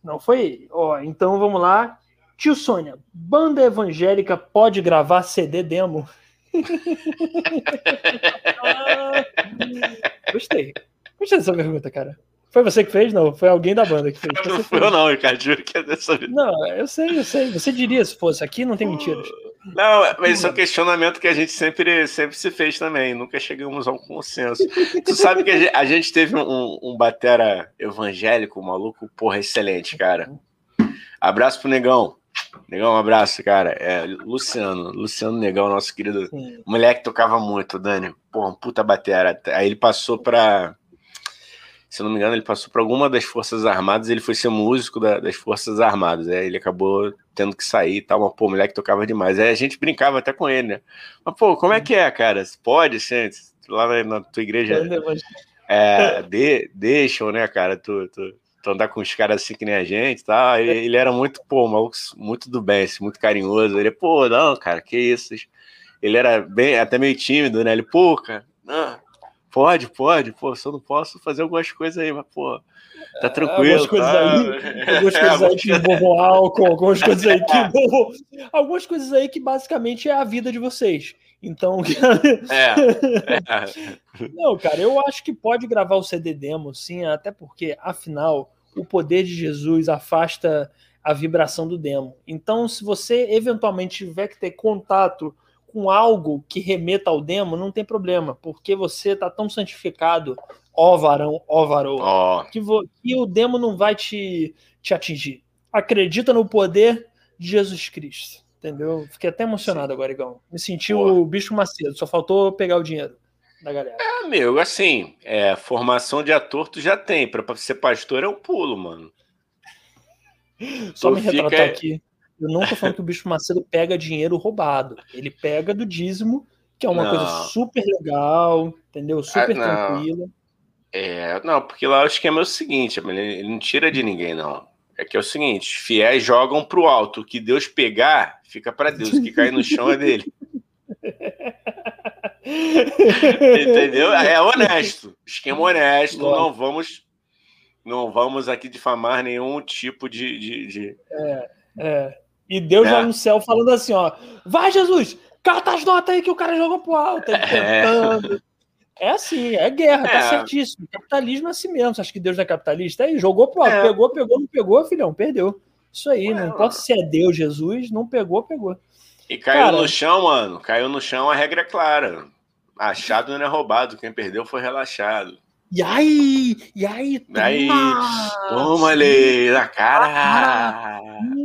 Speaker 1: Não foi? Ó, então vamos lá. Tio Sônia, banda evangélica pode gravar CD demo? gostei. Gostei dessa pergunta, cara. Foi você que fez? Não, foi alguém da banda que fez.
Speaker 2: Não foi eu, não, Ricardo. Juro que é dessa
Speaker 1: vez. Não, eu sei, eu sei. Você diria se fosse. Aqui não tem mentiras.
Speaker 2: Não, mas isso é um questionamento que a gente sempre, sempre se fez também. Nunca chegamos a um consenso. tu sabe que a gente teve um, um batera evangélico, um maluco, porra, excelente, cara. Abraço pro Negão. Negão, um abraço, cara. É, Luciano, Luciano Negão, nosso querido Sim. moleque tocava muito, Dani. Porra, um puta batera. Aí ele passou pra se não me engano, ele passou por alguma das Forças Armadas, ele foi ser músico da, das Forças Armadas. Aí ele acabou tendo que sair e tal, mas pô, moleque tocava demais. Aí a gente brincava até com ele, né? Mas, pô, como é que é, cara? Pode, gente? Lá na tua igreja. É, de, deixam, né, cara? Tu, tu, tu andar com os caras assim que nem a gente tá? Ele, ele era muito, pô, maluco, muito do bem, assim, muito carinhoso. Ele, pô, não, cara, que isso? Ele era bem, até meio tímido, né? Ele, pô, cara, não Pode, pode, pô, só não posso fazer algumas coisas aí, mas, pô, tá é, tranquilo. Algumas coisas
Speaker 1: tá? aí, algumas é, coisas aí que envolvam álcool, algumas coisas aí que envolvam. Algumas coisas aí que basicamente é a vida de vocês. Então. é, é. Não, cara, eu acho que pode gravar o CD demo, sim, até porque, afinal, o poder de Jesus afasta a vibração do demo. Então, se você eventualmente tiver que ter contato com algo que remeta ao demo, não tem problema, porque você tá tão santificado, ó varão, ó varoa, oh. que, que, o demo não vai te, te atingir. Acredita no poder de Jesus Cristo, entendeu? Fiquei até emocionado Sim. agora, Igão. Me senti o bicho macedo, só faltou pegar o dinheiro da galera.
Speaker 2: É, meu, assim, é, formação de ator tu já tem, pra ser pastor é um pulo, mano.
Speaker 1: Só tu me retratar fica... aqui. Eu não tô falando que o bicho Macedo pega dinheiro roubado. Ele pega do dízimo, que é uma não. coisa super legal, entendeu? Super ah, tranquila.
Speaker 2: É, não, porque lá o esquema é o seguinte, ele não tira de ninguém, não. É que é o seguinte, fiéis jogam pro alto, o que Deus pegar, fica para Deus, o que cair no chão é dele. Entendeu? É honesto, esquema honesto, não vamos não vamos aqui difamar nenhum tipo de... de, de...
Speaker 1: É, é. E Deus é. lá no céu falando assim, ó, vai Jesus, cata as notas aí que o cara jogou pro alto, tentando. É. é assim, é guerra, tá é. tá certíssimo. Capitalismo é assim mesmo. Você acha que Deus é capitalista? Aí jogou pro alto, é. pegou, pegou, não pegou, filhão, perdeu. Isso aí, Ué, não importa se é Deus, Jesus, não pegou, pegou.
Speaker 2: E caiu cara, no chão, mano. Caiu no chão, a regra é clara. Achado não é roubado, quem perdeu foi relaxado.
Speaker 1: E aí? E aí?
Speaker 2: Toma, aí, toma ali, na cara.
Speaker 1: Hum,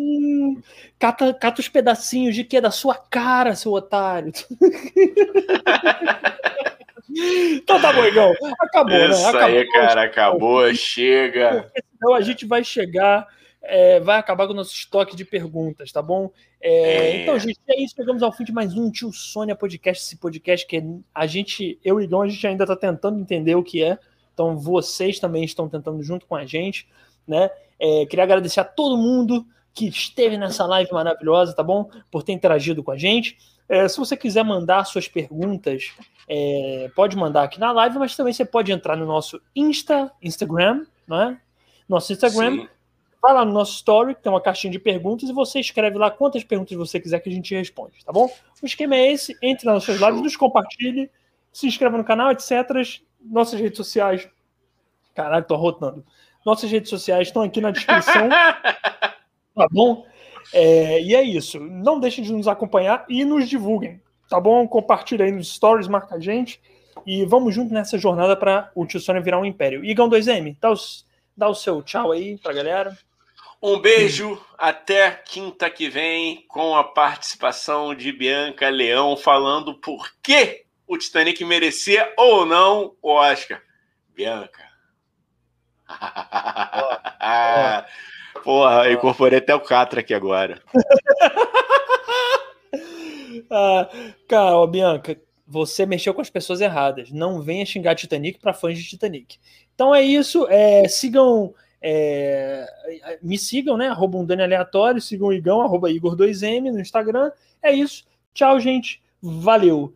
Speaker 1: Cata, cata os pedacinhos de que? Da sua cara, seu otário. então tá bom, Igão. Acabou,
Speaker 2: Isso
Speaker 1: né? Acabou,
Speaker 2: aí, cara, acabou, chega.
Speaker 1: Então a gente vai chegar, é, vai acabar com o nosso estoque de perguntas, tá bom? É,
Speaker 2: É.
Speaker 1: Então, gente, é isso. Chegamos ao fim de mais um Tio Sônia Podcast. Esse podcast que a gente, eu e Igão, a gente ainda tá tentando entender o que é. Então, vocês também estão tentando junto com a gente, né? É, queria agradecer a todo mundo que esteve nessa live maravilhosa, tá bom? Por ter interagido com a gente. É, se você quiser mandar suas perguntas, é, pode mandar aqui na live, mas também você pode entrar no nosso Insta, Instagram, né? Nosso Instagram,
Speaker 2: Sim.
Speaker 1: vai lá no nosso story, que tem uma caixinha de perguntas, e você escreve lá quantas perguntas você quiser que a gente responde, tá bom? O esquema é esse, entre nas nossas lives, nos compartilhe, se inscreva no canal, etc. Nossas redes sociais. Caralho, tô arrotando. Nossas redes sociais estão aqui na descrição, tá bom? É, e é isso. Não deixem de nos acompanhar e nos divulguem, tá bom? Compartilha aí nos stories, marca a gente. E vamos junto nessa jornada para o Tio Sônia virar um império. Igão 2M, dá, os, dá o seu tchau aí pra galera.
Speaker 2: Um beijo, até quinta que vem, com a participação de Bianca Leão falando por que o Titanic merecia ou não o Oscar. Bianca. Porra, eu incorporei até o Catra aqui agora.
Speaker 1: Ah, cara, ó, Bianca, você mexeu com as pessoas erradas. Não venha xingar Titanic para fãs de Titanic. Então é isso. é, sigam. é, me sigam, né? Arroba um Dani Aleatório. Sigam o Igão, arroba Igor2M no Instagram. É isso. Tchau, gente. Valeu.